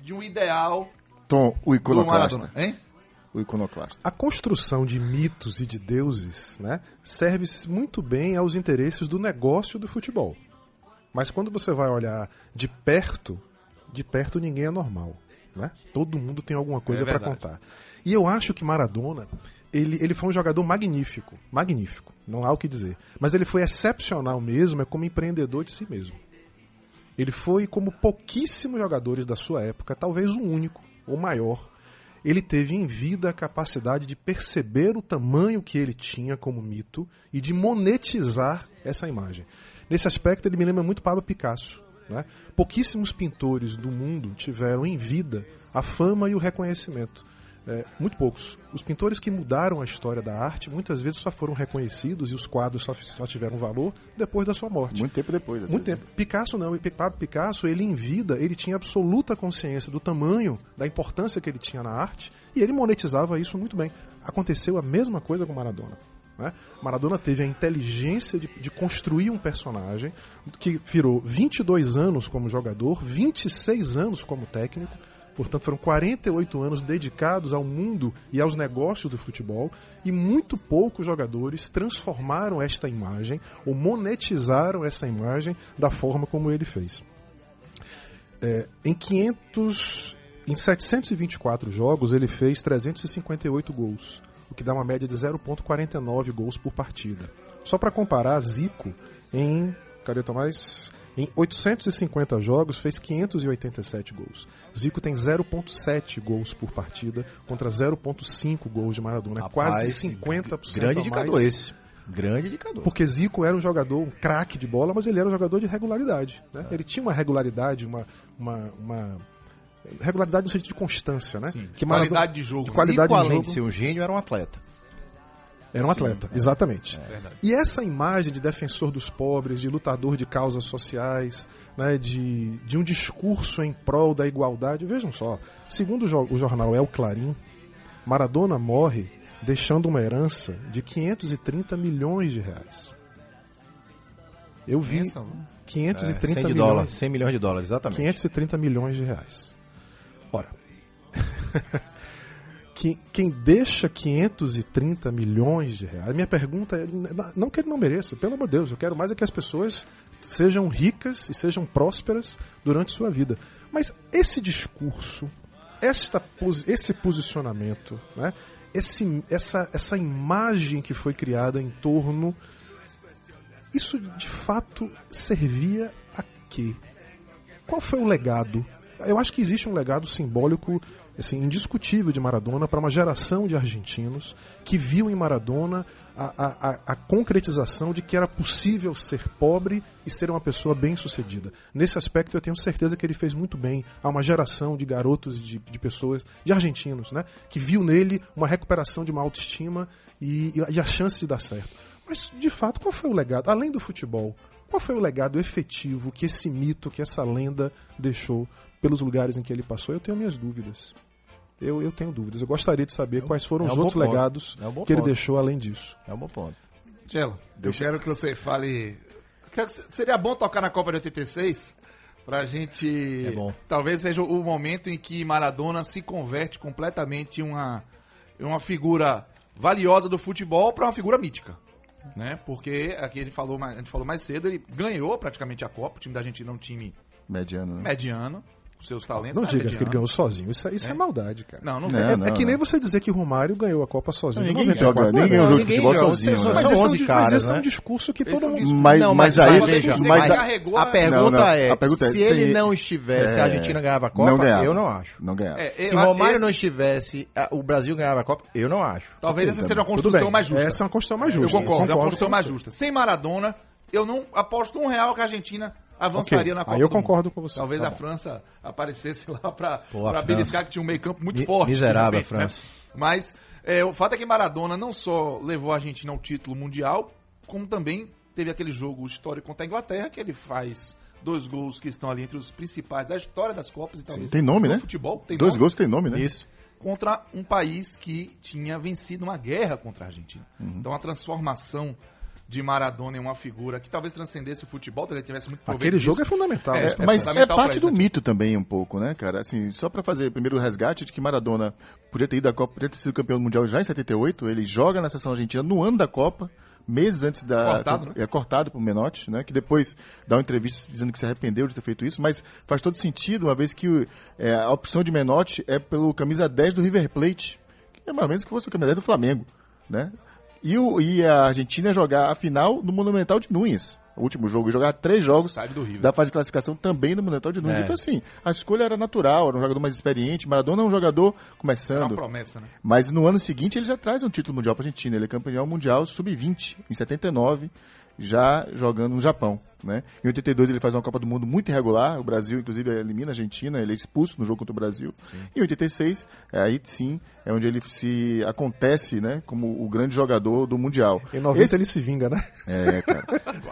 de um ideal Tom, o iconoclasta. Hein? O iconoclasta. A construção de mitos e de deuses né, serve muito bem aos interesses do negócio do futebol. Mas quando você vai olhar de perto, de perto ninguém é normal. Né? Todo mundo tem alguma coisa É para contar. E eu acho que Maradona, ele, ele foi um jogador magnífico. Magnífico, não há o que dizer. Mas ele foi excepcional mesmo, é como empreendedor de si mesmo. Ele foi como pouquíssimos jogadores da sua época, talvez o único, ou maior. Ele teve em vida a capacidade de perceber o tamanho que ele tinha como mito e de monetizar essa imagem. Nesse aspecto, ele me lembra muito Pablo Picasso. Né? Pouquíssimos pintores do mundo tiveram em vida a fama e o reconhecimento. É, muito poucos. Os pintores que mudaram a história da arte muitas vezes só foram reconhecidos e os quadros só, só tiveram valor depois da sua morte. Muito tempo depois. Muito vezes. tempo. Picasso não, e Pablo Picasso, ele em vida, ele tinha absoluta consciência do tamanho, da importância que ele tinha na arte, e ele monetizava isso muito bem. Aconteceu a mesma coisa com Maradona. né? Maradona teve a inteligência de, de construir um personagem que virou 22 anos como jogador, 26 anos como técnico, Portanto, foram 48 anos dedicados ao mundo e aos negócios do futebol e muito poucos jogadores transformaram esta imagem ou monetizaram essa imagem da forma como ele fez. É, em 500, em 724 jogos, ele fez 358 gols, o que dá uma média de 0,49 gols por partida. Só para comparar, Zico em cadê Tomás? Em 850 jogos fez 587 gols. Zico tem 0,7 gols por partida contra 0,5 gols de Maradona. É Rapaz, quase 50% Grande indicador mais. esse. Grande indicador. Porque Zico era um jogador, um craque de bola, mas ele era um jogador de regularidade. Né? Ele tinha uma regularidade, uma, uma, uma- regularidade no sentido de constância, né? Sim. Que Maradona- Qualidade de jogo. de qualidade Zico, de além jogo. de ser um gênio, era um atleta. Era um atleta, exatamente. E essa imagem de defensor dos pobres, de lutador de causas sociais, né, de, de um discurso em prol da igualdade. Vejam só, segundo o, jo- o jornal El Clarim, Maradona morre deixando uma herança de 530 milhões de reais. Eu vi Pensa, 530 100 de milhões. dólares, 100 milhões de dólares, exatamente. 530 milhões de reais. Ora, que- quem deixa 530 milhões de reais, minha pergunta é, não que ele não mereça, pelo amor de Deus, eu quero mais é que as pessoas sejam ricas e sejam prósperas durante sua vida. Mas esse discurso, esta, esse posicionamento, né, esse, essa, essa imagem que foi criada em torno, isso de fato servia a quê? Qual foi o legado? Eu acho que existe um legado simbólico assim, indiscutível de Maradona para uma geração de argentinos que viu em Maradona a, a- a- concretização de que era possível ser pobre e ser uma pessoa bem-sucedida. Nesse aspecto, eu tenho certeza que ele fez muito bem a uma geração de garotos de, de pessoas, de argentinos, né, que viu nele uma recuperação de uma autoestima e, e a chance de dar certo. Mas, de fato, qual foi o legado? Além do futebol, qual foi o legado efetivo que esse mito, que essa lenda deixou pelos lugares em que ele passou? Eu tenho minhas dúvidas. Eu, eu tenho dúvidas. Eu gostaria de saber quais foram é os outros ponto. legados É um que ele deixou além disso. É um bom ponto. Gelo, eu quero que você fale. Seria bom tocar na Copa de 86 pra gente. É bom. Talvez seja o momento em que Maradona se converte completamente em uma, em uma figura valiosa do futebol para uma figura mítica. Né? Porque aqui ele falou, mais- a gente falou mais cedo, ele ganhou praticamente a Copa. O time da Argentina é um time Mediano, né? mediano, seus talentos. Não mas digas que ele ganhou sozinho. Isso, é- isso é, É? maldade, cara. Não, não, Não, é. É, não, é que nem você dizer que Romário ganhou a Copa sozinho. Não, ninguém 94. joga, ninguém não, joga ninguém futebol sozinho. são- né? Mas são esse é um 11 di- caras, mas esse é um né? discurso que Esse todo é mundo... Mas, Não, mas, mas aí, veja, mas, a- pergunta Não, não, é, a pergunta é, se se- ele não estivesse, a É, Argentina ganhava a Copa? não ganhava. Eu não acho. não ganhava. É, Se eu- Romário esse- não estivesse, o Brasil ganhava a Copa? Eu não acho. Talvez essa seja uma construção mais justa. Essa é uma construção mais Eu justa. concordo, é uma construção mais justa. Sem Maradona, eu não aposto um real que a Argentina avançaria Ok, na Copa aí eu concordo com você. Talvez Tá a bom. França aparecesse lá pra, Pô, a pra França. beliscar, que tinha um meio campo muito Mi- forte. miserável a realmente, França. né? Mas é, o fato é que Maradona não só levou a Argentina ao título mundial, como também teve aquele jogo histórico contra a Inglaterra, que ele faz dois gols que estão ali entre os principais da história das Copas e talvez Tem nome, do né? futebol. Tem Dois nome gols tem nome, né? Isso. contra um país que tinha vencido uma guerra contra a Argentina. Uhum. Então a transformação de Maradona em uma figura que talvez transcendesse o futebol, talvez tivesse muito proveito Aquele jogo é disso. fundamental. É, né? Mas é fundamental parte pra do aqui. mito também, um pouco, né, cara? Assim, só pra fazer primeiro o resgate de que Maradona podia ter ido à Copa, podia ter sido campeão mundial já em 78. Ele joga na seleção argentina no ano da Copa, meses antes da. Cortado, né? É cortado por Menotti, né? Que depois dá uma entrevista dizendo que se arrependeu de ter feito isso, mas faz todo sentido, uma vez que é, a opção de Menotti é pelo camisa 10 do River Plate, que é mais ou menos que fosse o camisa 10 do Flamengo, né? E, o, e a Argentina jogar a final no Monumental de Núñez. O último jogo, ia jogar três jogos da fase de classificação também no Monumental de Nunes. É. Então, assim, a escolha era natural, era um jogador mais experiente. Maradona é um jogador Era uma começando. promessa, né? Mas no ano seguinte ele já traz um título mundial para a Argentina. Ele é campeão mundial sub-20, em 79, já jogando no Japão. Né? Em 82 ele faz uma Copa do Mundo muito irregular. O Brasil, inclusive, elimina a Argentina. Ele é expulso no jogo contra o Brasil. Em 86, é, aí sim, é onde ele se acontece né, como o grande jogador do Mundial. Em 90 Esse- ele se vinga, né? É, cara.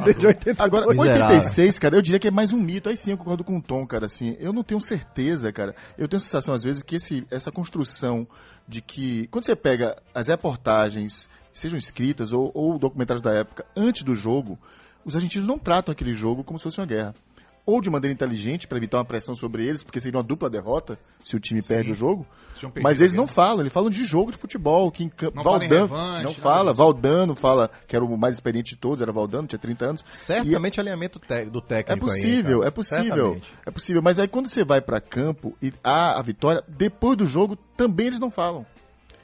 Desde 80 Agora, Miserável. 86, cara, eu diria que é mais um mito. Aí sim eu concordo com o Tom, cara. Assim, eu não tenho certeza, cara. Eu tenho a sensação, às vezes, que esse, essa construção de que. Quando você pega as reportagens, sejam escritas ou, ou documentários da época, antes do jogo, os argentinos não tratam aquele jogo como se fosse uma guerra. Ou de maneira inteligente, para evitar uma pressão sobre eles, porque seria uma dupla derrota se o time perde o jogo. Mas eles não falam, eles falam de jogo de futebol. Que em campo, Não fala em Valdano, revanche, não fala. disso. Valdano fala que era o mais experiente de todos, era Valdano, tinha 30 anos. Certamente alinhamento te- do É técnico aí, possível, cara. é possível. Certamente. É possível. Mas aí quando você vai pra campo e há a vitória, depois do jogo também eles não falam.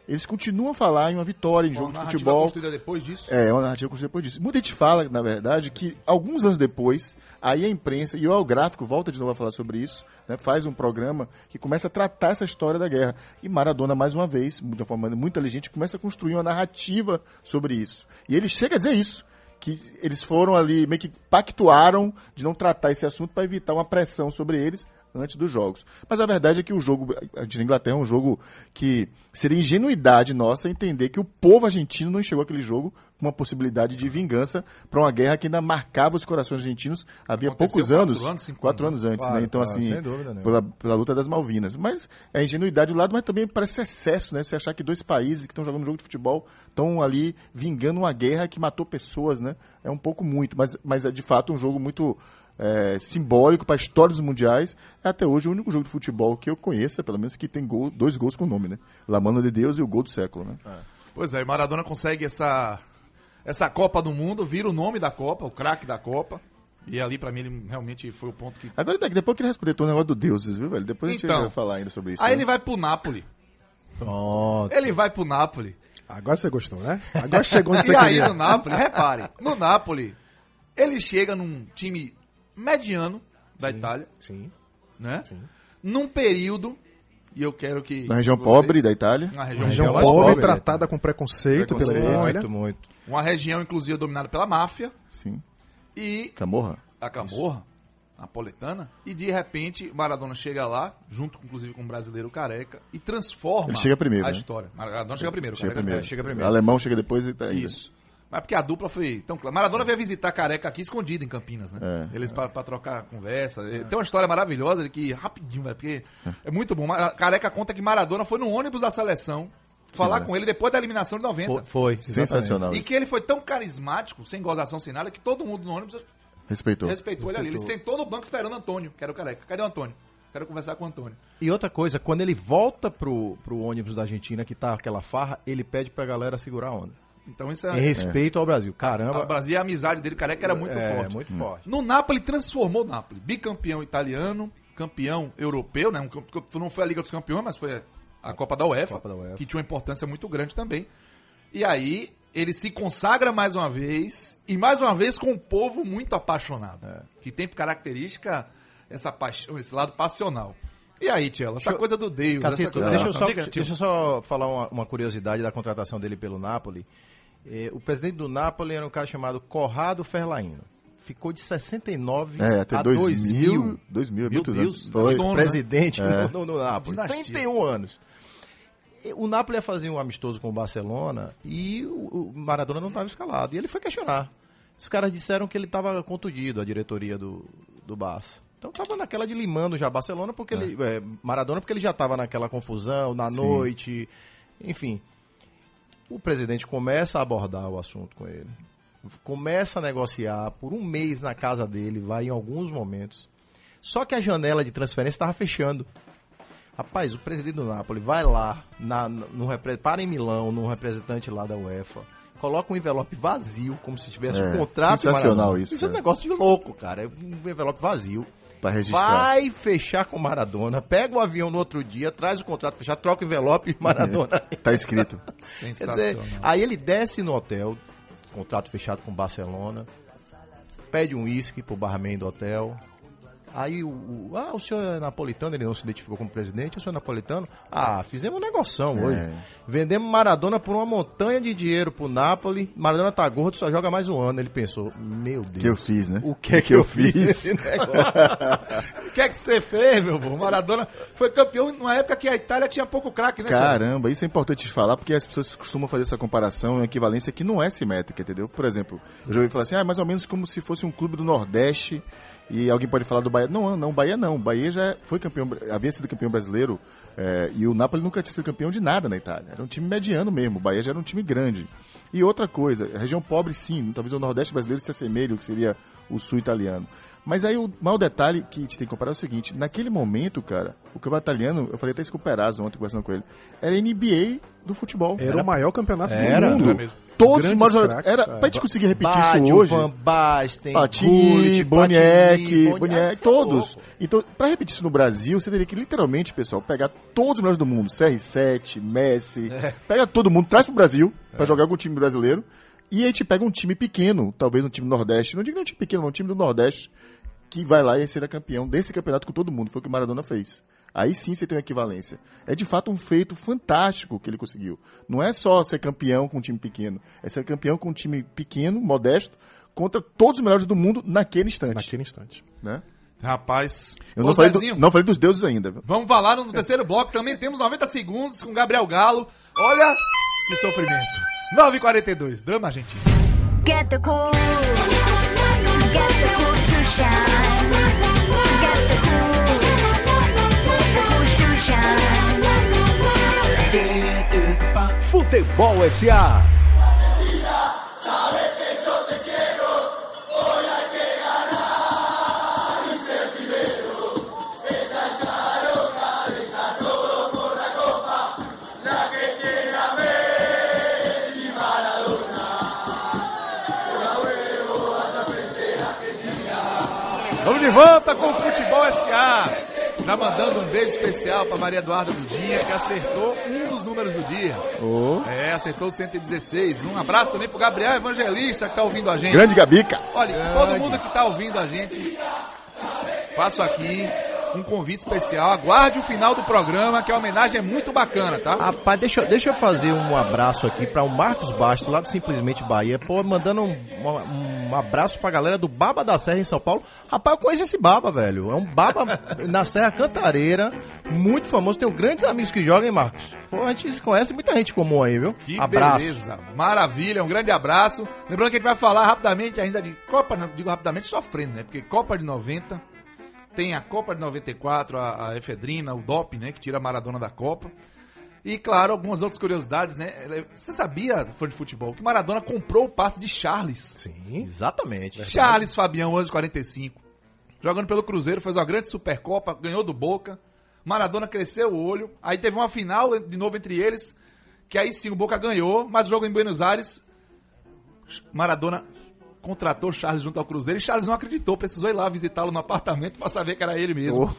Eles continuam a falar em uma vitória em jogo de futebol. construída depois disso. É, é uma narrativa construída depois disso. Muita gente fala, na verdade, que alguns anos depois, aí a imprensa, e o Gráfico volta de novo a falar sobre isso, né, faz um programa que começa a tratar essa história da guerra. E Maradona, mais uma vez, de uma forma muito inteligente, começa a construir uma narrativa sobre isso. E ele chega a dizer isso. Que eles foram ali, meio que pactuaram de não tratar esse assunto para evitar uma pressão sobre eles, antes dos jogos. Mas a verdade é que o jogo Argentina-Inglaterra é um jogo que seria ingenuidade nossa entender que o povo argentino não enxergou aquele jogo com uma possibilidade de vingança para uma guerra que ainda marcava os corações argentinos havia Aconteceu poucos quatro anos, anos, cinco quatro anos. antes, Claro, né? Então, claro, assim, dúvida pela, pela luta das Malvinas. Mas é ingenuidade do lado, mas também parece excesso, né? Você achar que dois países que estão jogando um jogo de futebol estão ali vingando uma guerra que matou pessoas, né? É um pouco muito, mas, mas é de fato um jogo muito é, simbólico para a história dos mundiais. É até hoje o único jogo de futebol que eu conheço, pelo menos, que tem gol, dois gols com nome, né? La Mano de Deus e o gol do século, né? Pois é, e Maradona consegue essa, essa Copa do Mundo, vira o nome da Copa, o craque da Copa. E ali, pra mim, ele realmente foi o ponto que. Agora, depois que ele responder o negócio do deuses, viu, velho? Depois a Então. gente vai falar ainda sobre isso. Aí né? ele vai pro Napoli. Pronto. Ele vai pro Napoli. Agora você gostou, né? Agora chegou onde E você aí queria. no Napoli, repare, no Napoli, ele chega num time mediano da Itália, Sim, né? sim. Num período, e eu quero que. Na região vocês- pobre da Itália. Uma região, Região mais pobre, pobre, tratada com preconceito, pela Preconceito. Itália. Muito, muito. Uma região, inclusive, dominada pela máfia Sim. e Camorra. a Camorra, napoletana, e de repente Maradona chega lá, junto inclusive com o brasileiro Careca, e transforma Ele chega primeiro, a né? história. Maradona chega primeiro, Chega Careca primeiro. chega primeiro. O alemão chega depois e tá ainda. Isso. Mas porque a dupla foi tão clara. Maradona veio visitar Careca aqui escondido em Campinas, né? É. Eles pra, pra trocar conversa. Tem uma história maravilhosa de que, rapidinho, velho, porque é muito bom. Careca conta que Maradona foi no ônibus da seleção falar né? com ele depois da eliminação de 90. Foi, foi Sensacional. E isso. que ele foi tão carismático, sem gozação, sem nada, que todo mundo no ônibus Respeitou. respeitou ele ali. Ele sentou no banco esperando Antônio, que era o Careca. Cadê o Antônio? Quero conversar com o Antônio. E outra coisa, quando ele volta pro, pro ônibus da Argentina, que tá aquela farra, ele pede pra galera segurar a onda. Então isso Em é... respeito ao Brasil. O Caramba. Brasil e a amizade dele, Careca, era muito é, forte. muito forte. No Napoli transformou o Napoli. Bicampeão italiano, campeão europeu, né? Um não foi a Liga dos Campeões, mas foi a Copa da UEFA, Copa da UEFA. que tinha uma importância muito grande também. E aí ele se consagra mais uma vez, e mais uma vez com um povo muito apaixonado, É. que tem por característica essa paixão, esse lado passional. E aí, Tchela, essa eu- coisa do Deus, essa Cacito, coisa deixa, eu só, Diga, deixa eu só falar uma, uma curiosidade da contratação dele pelo Napoli. Eh, o presidente do Napoli era um cara chamado Corrado Ferlaino. Ficou de 69 É, até a 2000. 2000 2000, Meu muitos Deus, anos. Foi. dono, né? presidente É. no, no Napoli. Dinastia. 31 anos. O Napoli ia fazer um amistoso com o Barcelona e o, o Maradona não estava escalado. E ele foi questionar. Os caras disseram que ele estava contundido, a diretoria do, do Barça. Então tava naquela de limando já Barcelona, porque ele. é, Maradona, porque ele já estava naquela confusão, na Sim. noite. Enfim. O presidente começa a abordar o assunto com ele. Começa a negociar por um mês na casa dele, vai em alguns momentos. Só que a janela de transferência estava fechando. Rapaz, o presidente do Napoli vai lá, na, no, para em Milão, num representante lá da UEFA, coloca um envelope vazio, como se tivesse É, um contrato. sensacional isso, Isso é um é. negócio de louco, cara. É um envelope vazio. Pra registrar. Vai fechar com Maradona, pega o avião no outro dia, traz o contrato fechado, troca o envelope e Maradona. Tá escrito. Quer dizer, Sensacional. aí ele desce no hotel, contrato fechado com Barcelona, pede um uísque pro barman do hotel. Aí o, o- ah, o senhor é napolitano, ele não se identificou como presidente, o senhor é napolitano? Ah, fizemos negoção É. hoje. Vendemos Maradona por uma montanha de dinheiro pro Napoli. Maradona tá gordo, só joga mais um ano. Ele pensou, meu Deus. que eu fiz, né? O que é que eu fiz? fiz? negócio? O que é que você fez, meu bom? Maradona foi campeão numa época que a Itália tinha pouco craque, né? Caramba, isso é importante falar, porque as pessoas costumam fazer essa comparação, uma equivalência que não é simétrica, entendeu? Por exemplo, eu já ouvi falar assim, ah, mais ou menos como se fosse um clube do Nordeste, e alguém pode falar do Bahia. Não, não, Bahia não. Bahia já foi campeão, havia sido campeão brasileiro, eh, e o Napoli nunca tinha sido campeão de nada na Itália. Era um time mediano mesmo, o Bahia já era um time grande. E outra coisa, região pobre sim, talvez o Nordeste brasileiro se assemelhe ao que seria o Sul italiano. Mas aí o mau detalhe que a gente tem que comparar é o seguinte, naquele momento, cara, o campeonato italiano, eu falei até isso com o Perazzo ontem conversando com ele, era a NBA do futebol. Era, o maior campeonato Era. do mundo. Era mesmo. Todos os maiores craques, Era, é. pra gente conseguir repetir Baggio, isso hoje. Van Basten, Boniek, Boniek, é todos. louco. Então, pra repetir isso no Brasil, você teria que literalmente, pessoal, pegar todos os melhores do mundo, CR7, Messi, É. pega todo mundo, traz pro Brasil, pra jogar com o time brasileiro, e aí a gente pega um time pequeno, talvez um time do Nordeste, não digo nem um time pequeno, mas um time do Nordeste, que vai lá e será campeão desse campeonato com todo mundo, foi o que o Maradona fez. Aí sim você tem uma equivalência. É de fato um feito fantástico que ele conseguiu. Não é só ser campeão com um time pequeno, é ser campeão com um time pequeno, modesto, contra todos os melhores do mundo naquele instante. Naquele instante. Né? Rapaz, Eu não falei, do- não falei dos deuses ainda. viu? vamos falar no terceiro bloco. Também temos 90 segundos com Gabriel Galo. Olha que sofrimento. 9h42, drama argentino. Get the cool. Get the cool Futebol SA. Vamos de volta com o Futebol SA. Já mandando um beijo especial para Maria Eduarda Dudinha, que acertou um dos números do dia. Ô, É, acertou o 116. Um abraço também pro Gabriel Evangelista, que tá ouvindo a gente. grande Gabica. Olha, todo mundo que tá ouvindo a gente, faço aqui um convite especial. Aguarde o final do programa, que a homenagem é muito bacana, tá? Rapaz, deixa, eu- deixa eu fazer um abraço aqui para o Marcos Bastos, lá do Simplesmente Bahia. Pô, mandando um, um- um abraço pra galera do Baba da Serra em São Paulo. Rapaz, eu conheço esse Baba, velho. É um Baba na Serra Cantareira, muito famoso. Tenho grandes amigos que jogam, hein, Marcos? Pô, a gente conhece muita gente comum aí, viu? Que abraço. beleza, maravilha, um grande abraço. Lembrando que a gente vai falar rapidamente ainda de Copa, digo rapidamente sofrendo, né? Porque Copa de 90, tem a Copa de 94, a, a efedrina, o doping, né? Que tira a Maradona da Copa. E, claro, algumas outras curiosidades, né? Você sabia, fã de futebol, que Maradona comprou o passe de Charles? Sim. Exatamente. Charles Fabião, 11 45. Jogando pelo Cruzeiro, fez uma grande Supercopa, ganhou do Boca. Maradona cresceu o olho. Aí teve uma final de novo entre eles, que aí sim o Boca ganhou, mas o jogo em Buenos Aires, Maradona contratou Charles junto ao Cruzeiro e Charles não acreditou, precisou ir lá visitá-lo no apartamento pra saber que era ele mesmo.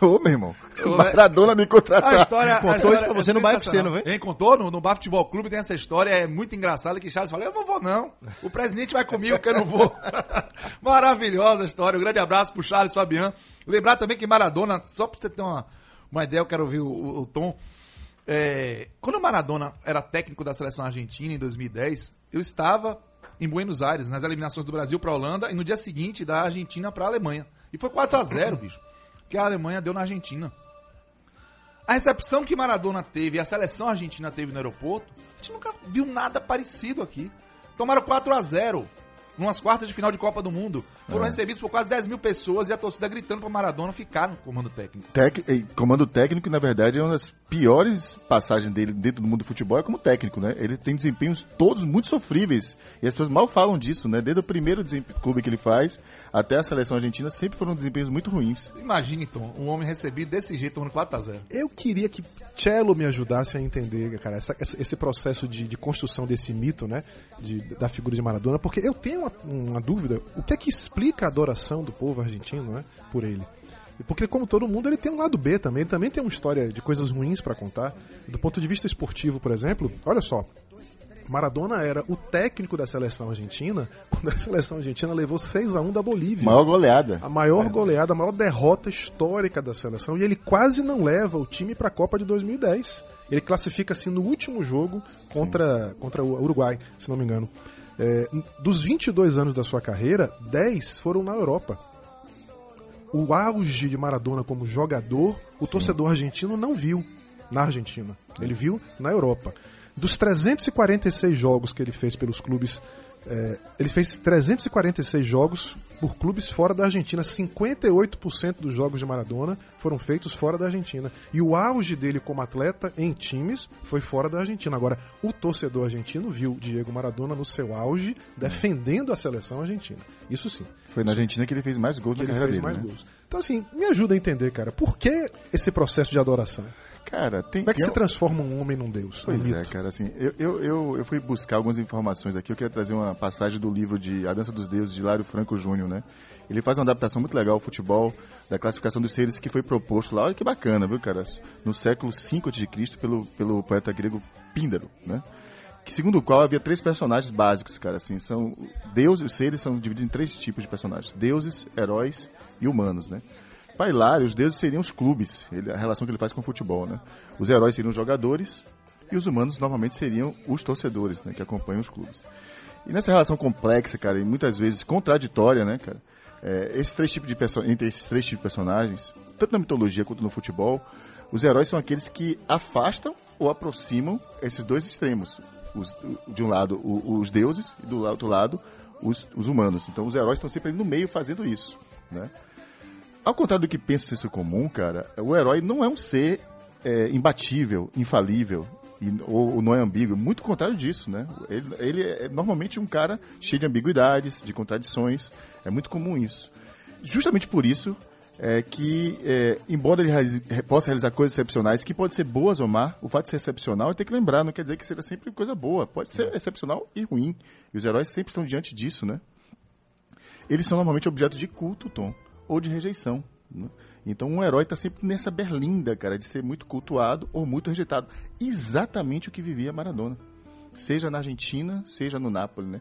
Ô, ô, meu irmão. Ô, Maradona me A contratar. história, a Contou história isso pra você é no Bar FC, sensacional. não vem? Contou no, no Bar Futebol Clube tem essa história, é muito engraçada que Charles fala, eu não vou não, o presidente vai comigo que eu não vou. Maravilhosa a história, um grande abraço pro Charles Fabian. Lembrar também que Maradona, só pra você ter uma, uma ideia, eu quero ouvir o, o- o Tom, é, quando o Maradona era técnico da seleção argentina em 2010, eu estava em Buenos Aires, nas eliminações do Brasil para a Holanda, e no dia seguinte da Argentina para a Alemanha. E foi 4 a 0 bicho, que a Alemanha deu na Argentina. A recepção que Maradona teve a seleção argentina teve no aeroporto, a gente nunca viu nada parecido aqui. Tomaram 4 a 0 numas quartas de final de Copa do Mundo. Foram recebidos por quase 10 mil pessoas e a torcida gritando para Maradona ficar no comando técnico. Tec- comando técnico, na verdade, é uma das piores passagens dele dentro do mundo do futebol é como técnico, né? Ele tem desempenhos todos muito sofríveis. E as pessoas mal falam disso, né? Desde o primeiro clube que ele faz até a seleção argentina, sempre foram desempenhos muito ruins. Imagine, então, um homem recebido desse jeito tomando 4 a 0 Eu queria que Cello me ajudasse a entender, cara, essa- esse processo de, de construção desse mito, né, de- da figura de Maradona, porque eu tenho uma, uma dúvida, o que é que explica a adoração do povo argentino, né, por ele? E Porque, como todo mundo, ele tem um lado B também, ele também tem uma história de coisas ruins pra contar. Do ponto de vista esportivo, por exemplo, olha só, Maradona era o técnico da seleção argentina quando a seleção argentina levou 6 a 1 da Bolívia. Maior goleada. A maior goleada, a maior derrota histórica da seleção. E ele quase não leva o time para a Copa de 2010. Ele classifica-se no último jogo contra, contra o Uruguai, se não me engano. É, dos 22 anos da sua carreira, 10 foram na Europa. O auge de Maradona como jogador, o torcedor argentino não viu na Argentina. Ele viu na Europa. Dos 346 jogos que ele fez pelos clubes é, ele fez 346 jogos por clubes fora da Argentina. 58% dos jogos de Maradona foram feitos fora da Argentina. E o auge dele como atleta em times foi fora da Argentina. Agora, o torcedor argentino viu Diego Maradona no seu auge, defendendo a seleção argentina. Isso sim. Foi na Argentina que ele fez mais gols Que na ele carreira fez dele. mais né? gols. Então, assim, me ajuda a entender, cara, por que esse processo de adoração? Cara, tem Como é que eu- se transforma um homem num deus? Pois num é, cara, assim, eu, eu, eu, eu fui buscar algumas informações aqui, eu queria trazer uma passagem do livro de A Dança dos Deuses, de Lário Franco Júnior, né? Ele faz uma adaptação muito legal ao futebol, da classificação dos seres que foi proposto lá, olha que bacana, viu, cara? No século V a.C., pelo, pelo poeta grego Píndaro, né? Que segundo o qual havia três personagens básicos, cara, assim, são Deus e os seres são divididos em três tipos de personagens: deuses, heróis e humanos, né? Para Hilário, os deuses seriam os clubes, ele- a relação que ele faz com o futebol, né? Os heróis seriam os jogadores e os humanos normalmente seriam os torcedores, né, que acompanham os clubes. E nessa relação complexa, cara, e muitas vezes contraditória, né, cara? É, esses três tipos de entre esses três tipos de personagens, tanto na mitologia quanto no futebol, os heróis são aqueles que afastam ou aproximam esses dois extremos. Os- de um lado, o- os deuses, e do outro lado, os, os humanos. Então, os heróis estão sempre no meio fazendo isso, né? Ao contrário do que pensa ser comum, cara, o herói não é um ser é, imbatível, infalível, e- ou, ou não é ambíguo. Muito contrário disso, né? Ele, ele é normalmente um cara cheio de ambiguidades, de contradições. É muito comum isso. Justamente por isso é que, é, embora ele realize- possa realizar coisas excepcionais, que podem ser boas ou má, o fato de ser excepcional, tem que lembrar, não quer dizer que seja sempre coisa boa. Pode ser excepcional e ruim. E os heróis sempre estão diante disso, né? eles são normalmente objetos de culto, Tom, ou de rejeição. né? Então um herói está sempre nessa berlinda, cara, de ser muito cultuado ou muito rejeitado. Exatamente o que vivia Maradona. Seja na Argentina, seja no Nápoles, né?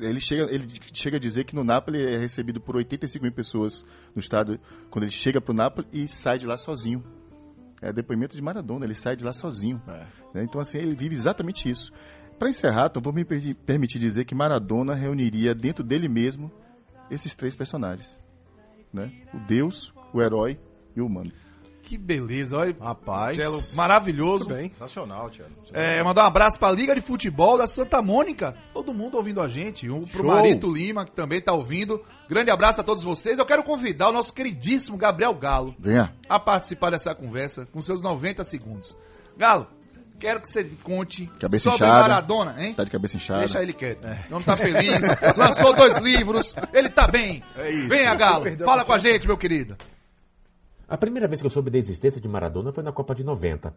Ele chega, ele chega a dizer que no Nápoles é recebido por 85 mil pessoas no estádio, quando ele chega para o Nápoles e sai de lá sozinho. É depoimento de Maradona, ele sai de lá sozinho. né? Então, assim, ele vive exatamente isso. Para encerrar, Tom, vou me per- permitir dizer que Maradona reuniria dentro dele mesmo esses três personagens. Né? O Deus, o herói e o humano. Que beleza, olha. Rapaz. Maravilhoso. Bem. Sensacional, Tiago. É, mandar um abraço pra Liga de Futebol da Santa Mônica. Todo mundo ouvindo a gente. Um pro Show. Marito Lima, que também tá ouvindo. Grande abraço a todos vocês. Eu quero convidar o nosso queridíssimo Gabriel Galo Venha. a participar dessa conversa com seus 90 segundos. Galo, quero que você conte Cabeça sobre inchada. Maradona, hein? Tá de cabeça inchada. Deixa ele quieto. Não tá feliz. Lançou dois livros. Ele tá bem. É isso. Venha, Galo. Fala a com a gente, meu querido. A primeira vez que eu soube da existência de Maradona foi na Copa de 90.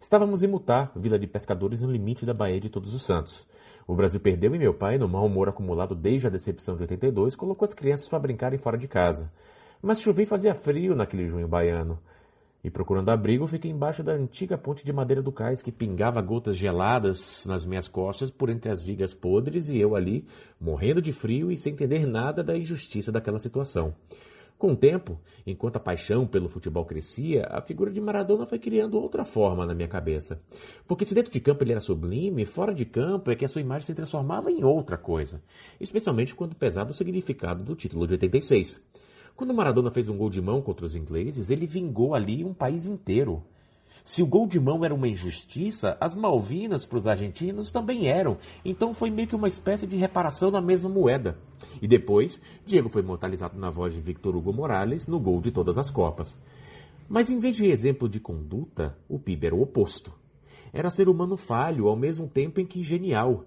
Estávamos em Mutá, vila de pescadores no limite da Baía de Todos os Santos. O Brasil perdeu e meu pai, no mau humor acumulado desde a decepção de 82, colocou as crianças para brincarem fora de casa. Mas chovia e fazia frio naquele junho baiano. E procurando abrigo, fiquei embaixo da antiga ponte de madeira do cais que pingava gotas geladas nas minhas costas por entre as vigas podres e eu ali, morrendo de frio e sem entender nada da injustiça daquela situação. Com o tempo, enquanto a paixão pelo futebol crescia, a figura de Maradona foi criando outra forma na minha cabeça. Porque se dentro de campo ele era sublime, fora de campo é que a sua imagem se transformava em outra coisa. Especialmente quando pesado o significado do título de 86. Quando Maradona fez um gol de mão contra os ingleses, ele vingou ali um país inteiro. Se o gol de mão era uma injustiça, as Malvinas para os argentinos também eram. Então foi meio que uma espécie de reparação na mesma moeda. E depois, Diego foi imortalizado na voz de Victor Hugo Morales no gol de todas as Copas. Mas em vez de exemplo de conduta, o PIB era o oposto. Era ser humano falho ao mesmo tempo em que genial.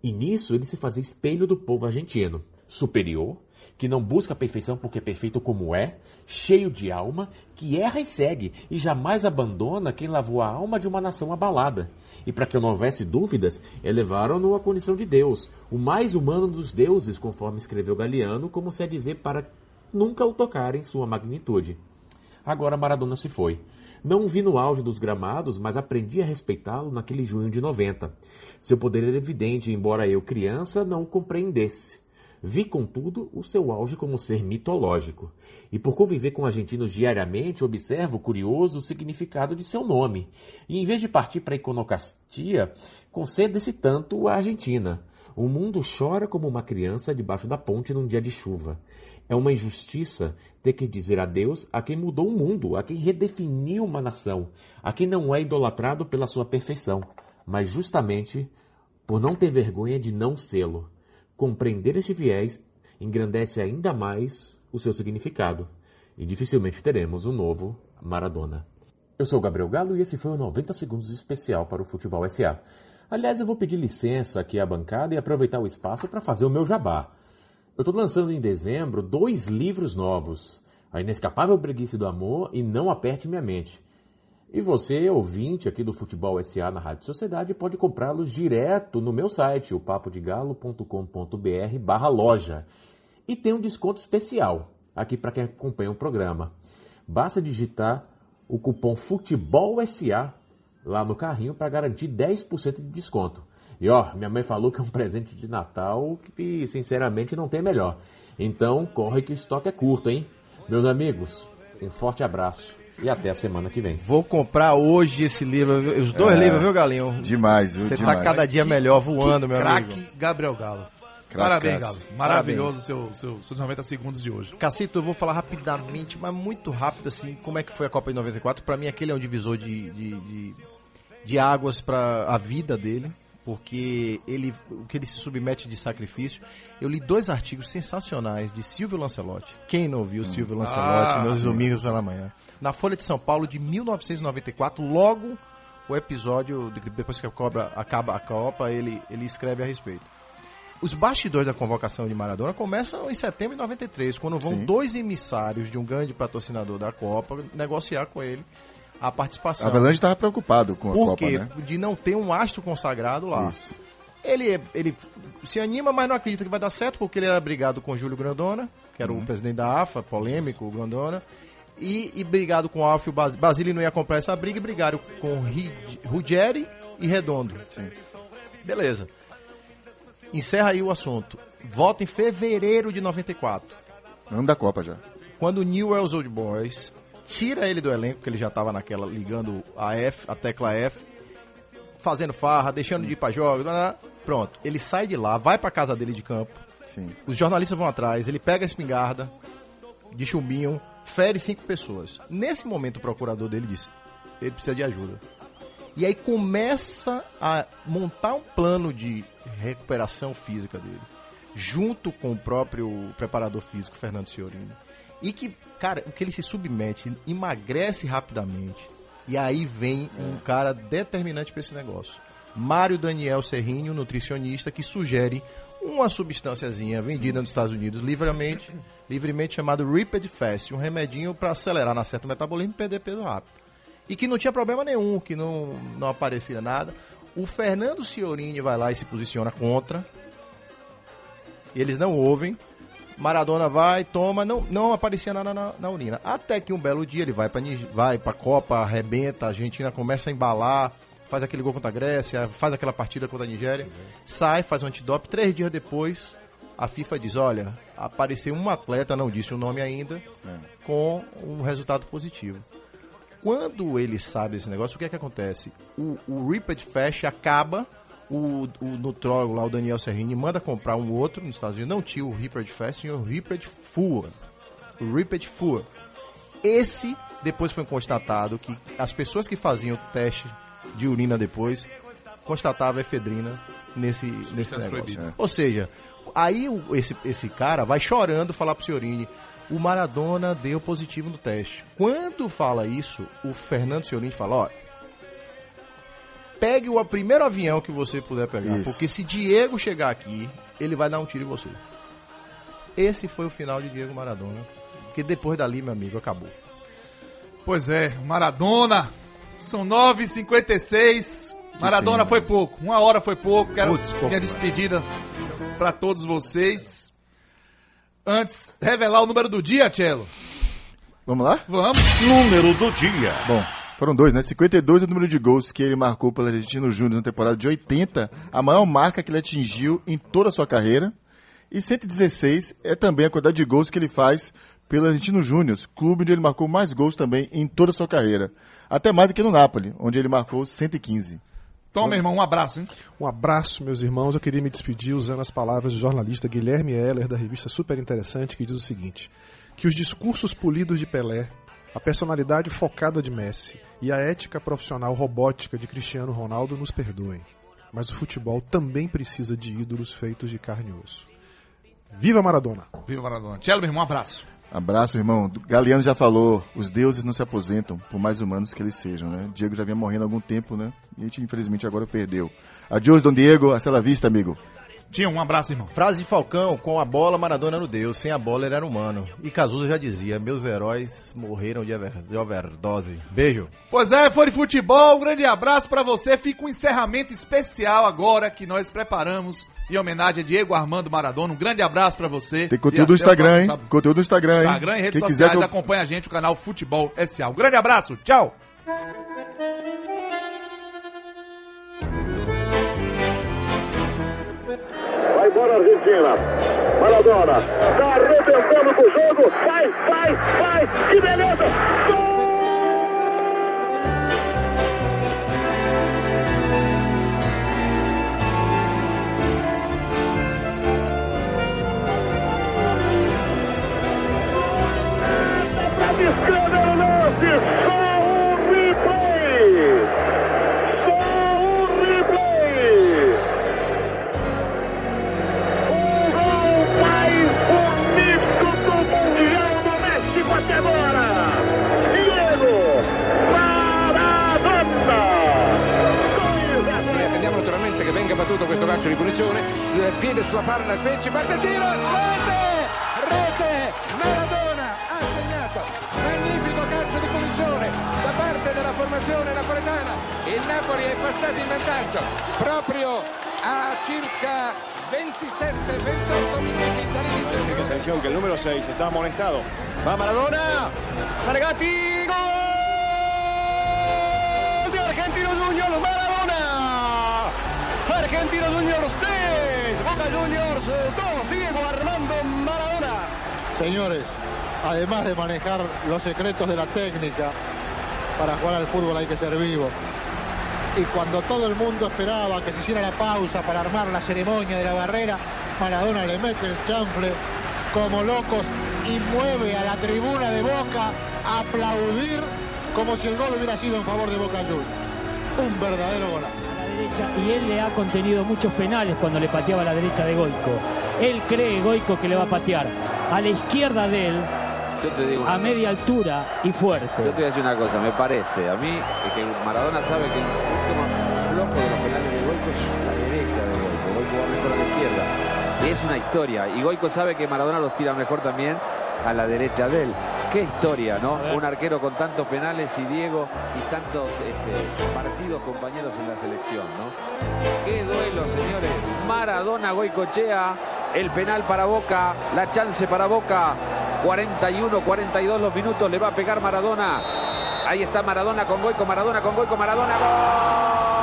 E nisso ele se fazia espelho do povo argentino, superior, que não busca a perfeição porque é perfeito como é, cheio de alma, que erra e segue, e jamais abandona quem lavou a alma de uma nação abalada. E para que não houvesse dúvidas, elevaram-no à condição de Deus, o mais humano dos deuses, conforme escreveu Galeano, como se é dizer para nunca o tocar em sua magnitude. Agora Maradona se foi. Não o vi no auge dos gramados, mas aprendi a respeitá-lo naquele junho de 90. Seu poder era evidente, embora eu, criança, não o compreendesse. Vi, contudo, o seu auge como ser mitológico. E por conviver com argentinos diariamente, observo, curioso, o significado de seu nome. E em vez de partir para a iconoclastia, conceda-se tanto à Argentina. O mundo chora como uma criança debaixo da ponte num dia de chuva. É uma injustiça ter que dizer adeus a quem mudou o mundo, a quem redefiniu uma nação, a quem não é idolatrado pela sua perfeição, mas justamente por não ter vergonha de não sê-lo. Compreender este viés engrandece ainda mais o seu significado, e dificilmente teremos um novo Maradona. Eu sou o Gabriel Galo e esse foi o 90 Segundos especial para o Futebol SA. Aliás, eu vou pedir licença aqui à bancada e aproveitar o espaço para fazer o meu jabá. Eu estou lançando em dezembro dois livros novos: A Inescapável Breguice do Amor e Não Aperte Minha Mente. E você, ouvinte aqui do Futebol SA na Rádio Sociedade, pode comprá-los direto no meu site, o papodegalo.com.br barra loja. E tem um desconto especial aqui para quem acompanha o programa. Basta digitar o cupom FUTEBOLSA lá no carrinho para garantir 10% de desconto. E ó, minha mãe falou que é um presente de Natal que sinceramente não tem melhor. Então corre que o estoque é curto, hein? Meus amigos, um forte abraço e até a semana que vem. Vou comprar hoje esse livro, os dois É. livros, viu, Galinho? Demais, viu? Você Demais. tá cada dia melhor voando, meu Craque amigo. Gabriel Galo. Parabéns, Cracaço. Galo. Maravilhoso seu, seu, seus 90 segundos de hoje. Cacito, eu vou falar rapidamente, mas muito rápido, assim, como é que foi a Copa de 94. Pra mim, aquele é um divisor de, de, de, de águas pra a vida dele, porque ele, o que ele se submete de sacrifício. Eu li dois artigos sensacionais de Silvio Lancelotti. Quem não viu Silvio Lancelotti Ah, nos sim. domingos pela manhã? Na Folha de São Paulo, de 1994, logo o episódio, de- depois que a Cobra acaba a Copa, ele, ele escreve a respeito. Os bastidores da convocação de Maradona começam em setembro de 93, quando vão Sim. dois emissários de um grande patrocinador da Copa negociar com ele a A participação. Avalanche estava preocupado com a Por Copa, quê? né? De não ter um astro consagrado lá. Isso. Ele, ele se anima, mas não acredita que vai dar certo, porque ele era brigado com Júlio Grandona, que Uhum. era o presidente da AFA, polêmico, o Grandona, e, e brigado com o Alfio Bas Basile não ia comprar essa briga, e brigaram com Ri- Ruggeri e Redondo. Sim. Beleza. Encerra aí o assunto. Volta em fevereiro de 94 Ano da Copa já. quando o Newell's Old Boys tira ele do elenco, porque ele já tava naquela ligando a F, a tecla F, fazendo farra, deixando de ir pra jogos, pronto. Ele sai de lá, vai pra casa dele de campo, Sim. os jornalistas vão atrás, ele pega a espingarda de chumbinho, fere cinco pessoas. Nesse momento o procurador dele disse, ele precisa de ajuda. E aí começa a montar um plano de recuperação física dele, junto com o próprio preparador físico, Fernando Ciorini. E que, cara, o que ele se submete, emagrece rapidamente. E aí vem um cara determinante para esse negócio. Mário Daniel Serrinho, nutricionista, que sugere uma substânciazinha vendida nos Estados Unidos livremente, livremente chamado Ripid Fast, um remedinho para acelerar na certo metabolismo e perder peso rápido. E que não tinha problema nenhum, que não, não aparecia nada. O Fernando Ciorini vai lá e se posiciona contra. Eles não ouvem. Maradona vai, toma, não, não aparecia nada na, na urina. Até que um belo dia ele vai Nig- vai pra Copa, arrebenta, a Argentina começa a embalar, faz aquele gol contra a Grécia, faz aquela partida contra a Nigéria, sai, faz um antidoping. Três dias depois, a FIFA diz: olha, apareceu um atleta, não disse o nome ainda, com um resultado positivo. Quando ele sabe esse negócio, o que é que acontece? O, o Ripid Fast acaba, o, o nutrólogo lá, o Daniel Serrini, manda comprar um outro nos Estados Unidos. Não tinha o Ripid Fast, tinha o Ripid Full. O Ripid Full. Esse, depois foi constatado que as pessoas que faziam o teste de urina depois, constatavam efedrina nesse, nesse negócio. proibida. Ou seja, aí o- esse, esse cara vai chorando falar pro Ciorini, o Maradona deu positivo no teste. Quando fala isso, o Fernando Ciorini fala, ó, pegue o primeiro avião que você puder pegar, Isso. porque se Diego chegar aqui, ele vai dar um tiro em você. Esse foi o final de Diego Maradona, que depois dali, meu amigo, acabou. Pois é, Maradona. São 9h56. Maradona foi pouco. Uma hora foi pouco. Quero Putz, pouco, minha despedida pra todos vocês. Antes, revelar o número do dia, Tchelo. Vamos lá? Vamos. Número do dia. Bom, foram dois, né? 52 é o número de gols que ele marcou pelo Argentino Júnior na temporada de 80, a maior marca que ele atingiu em toda a sua carreira. E 116 é também a quantidade de gols que ele faz pelo Argentino Júnior, clube onde ele marcou mais gols também em toda a sua carreira. Até mais do que no Napoli, onde ele marcou 115. Toma, irmão, um abraço, hein? Um abraço, meus irmãos. Eu queria me despedir usando as palavras do jornalista Guilherme Heller, da revista Super Interessante, que diz o seguinte: que os discursos polidos de Pelé, a personalidade focada de Messi e a ética profissional robótica de Cristiano Ronaldo nos perdoem. Mas o futebol também precisa de ídolos feitos de carne e osso. Viva Maradona! Viva Maradona. Tchelo, meu irmão, um abraço. Abraço, irmão. Galeano já falou, os deuses não se aposentam, por mais humanos que eles sejam, né? Diego já vinha morrendo há algum tempo, né? E a gente, infelizmente, agora perdeu. Adiós, Dom Diego. Hasta la vista, amigo. Tinha um abraço, irmão. Frase de Falcão, com a bola Maradona era o Deus, sem a bola ele era humano. E Cazuza já dizia, meus heróis morreram de, over- de overdose. Beijo. Pois é, foi de futebol. Um grande abraço pra você. Fica um encerramento especial agora que nós preparamos em homenagem a Diego Armando Maradona. Um grande abraço pra você. Tem conteúdo no Instagram, próximo hein? Conteúdo no Instagram, hein? Instagram e redes Quem sociais. eu- Acompanha a gente, o canal Futebol SA. Um grande abraço. Tchau. Vai embora a Argentina. Maradona. Tá arrebentando com o jogo. Vai, vai, vai. Que beleza. Gol! Fabio, fa un replay! Fa un replay! Un gol mais bonito do Mundial do México até agora! Diego Maradona! Attendiamo naturalmente che venga battuto questo calcio di punizione, piede sulla parla, Svecci, parte il tiro, rete! Rete! Maradona! Segnato magnifico calcio di punizione da parte della formazione napoletana il Napoli è passato in vantaggio proprio a circa 27-28 minuti dall'inizio Atención que el número 6 está amonestado. Va Maradona. Zaregati. Gol de Argentino Juniors. Maradona. Argentino Juniors 3. Boca Juniors 2. Diego Armando Maradona. Señores, además de manejar los secretos de la técnica, para jugar al fútbol hay que ser vivo. Y cuando todo el mundo esperaba que se hiciera la pausa para armar la ceremonia de la barrera, Maradona le mete el chanfle como locos y mueve a la tribuna de Boca a aplaudir como si el gol hubiera sido en favor de Boca Juniors. Un verdadero golazo. y él le ha contenido muchos penales cuando le pateaba a la derecha de Goico. Él cree, Goico, que le va a patear a la izquierda de él, Yo te digo una a media altura y fuerte. Yo te voy a decir una cosa, me parece a mí que Maradona sabe que el más flojo de los penales de Goico es la derecha de Goico. Goico va mejor a la izquierda. Y es una historia. Y Goico sabe que Maradona los tira mejor también a la derecha de él. Qué historia, ¿no? Un arquero con tantos penales y Diego y tantos este, partidos compañeros en la selección, ¿no? Qué duelo, señores. Maradona Goicochea, el penal para Boca, la chance para Boca. 41, 42 los minutos, le va a pegar Maradona. Ahí está Maradona con Goico, Maradona con Goico, Maradona, Argentina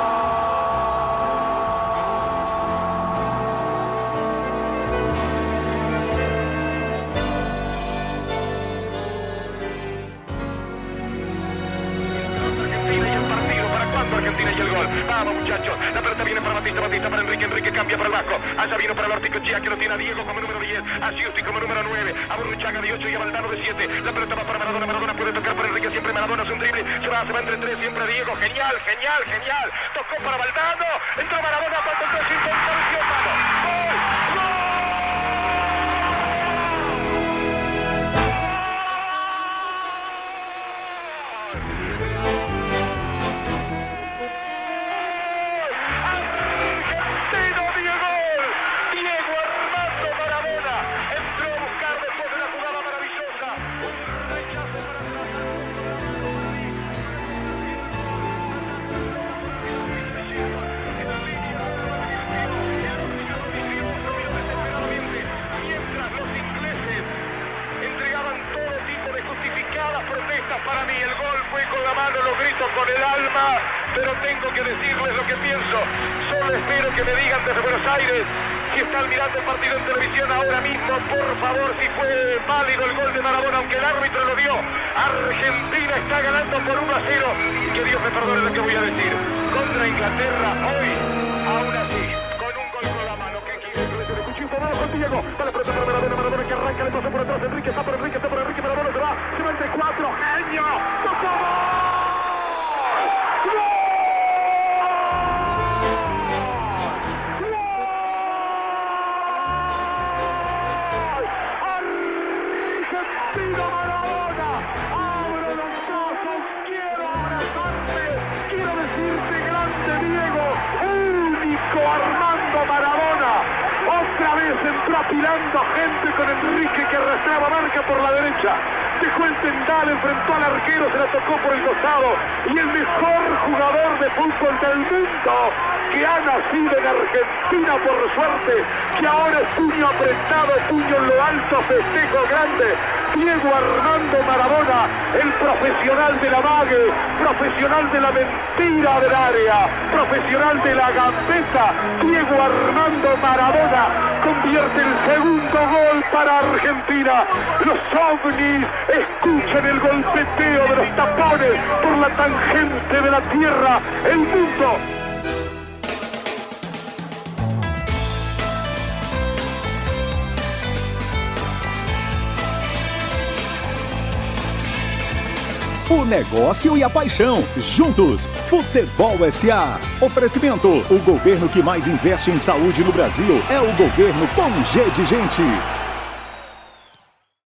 y el? Vamos, muchachos. La pelota viene para Batista, Batista para Enrique, Enrique cambia para el Vasco. Allá vino para el Orticochea, que lo tiene a Diego como número 10, a Giusti como número 9, a Burruchaga de 8 y a Valdano de 7. La pelota va para Maradona, Maradona puede tocar para Enrique, siempre Maradona es un drible. Se va, se va entre tres, siempre Diego. Genial, genial, genial. Tocó para Valdano. Entró Maradona, cuando entró sin decirles lo que pienso. Solo espero que me digan desde Buenos Aires si están mirando el partido en televisión ahora mismo, por favor, si fue válido el gol de Maradona, aunque el árbitro lo dio. Argentina está ganando por 1 a 0. Que Dios me perdone lo que voy a decir. Contra Inglaterra hoy, aún así, con un gol con la mano. Abajo, Diego. Va la pelota para Maradona, Maradona que arranca, le pasa por atrás. Enrique está por Enrique, está por Enrique, Maradona se va. Se va entre cuatro. ¡Genio! ¡Tocó Argentina otra vez entró apilando gente con Enrique que arrastraba marca por la derecha, dejó el tendal, enfrentó al arquero, se la tocó por el costado. Y el mejor jugador de fútbol del mundo que ha nacido en Argentina por suerte, que ahora es puño apretado, puño en lo alto, festejo grande. Diego Armando Maradona, el profesional de la mague, profesional de la mentira del área, profesional de la gambeta. Diego Armando Maradona convierte el segundo gol para Argentina. Los ovnis escuchan el golpeteo de los tapones por la tangente de la tierra. El mundo O negócio e a paixão, juntos. Futebol SA. Oferecimento: o governo que mais investe em saúde no Brasil é o governo com G de Gente.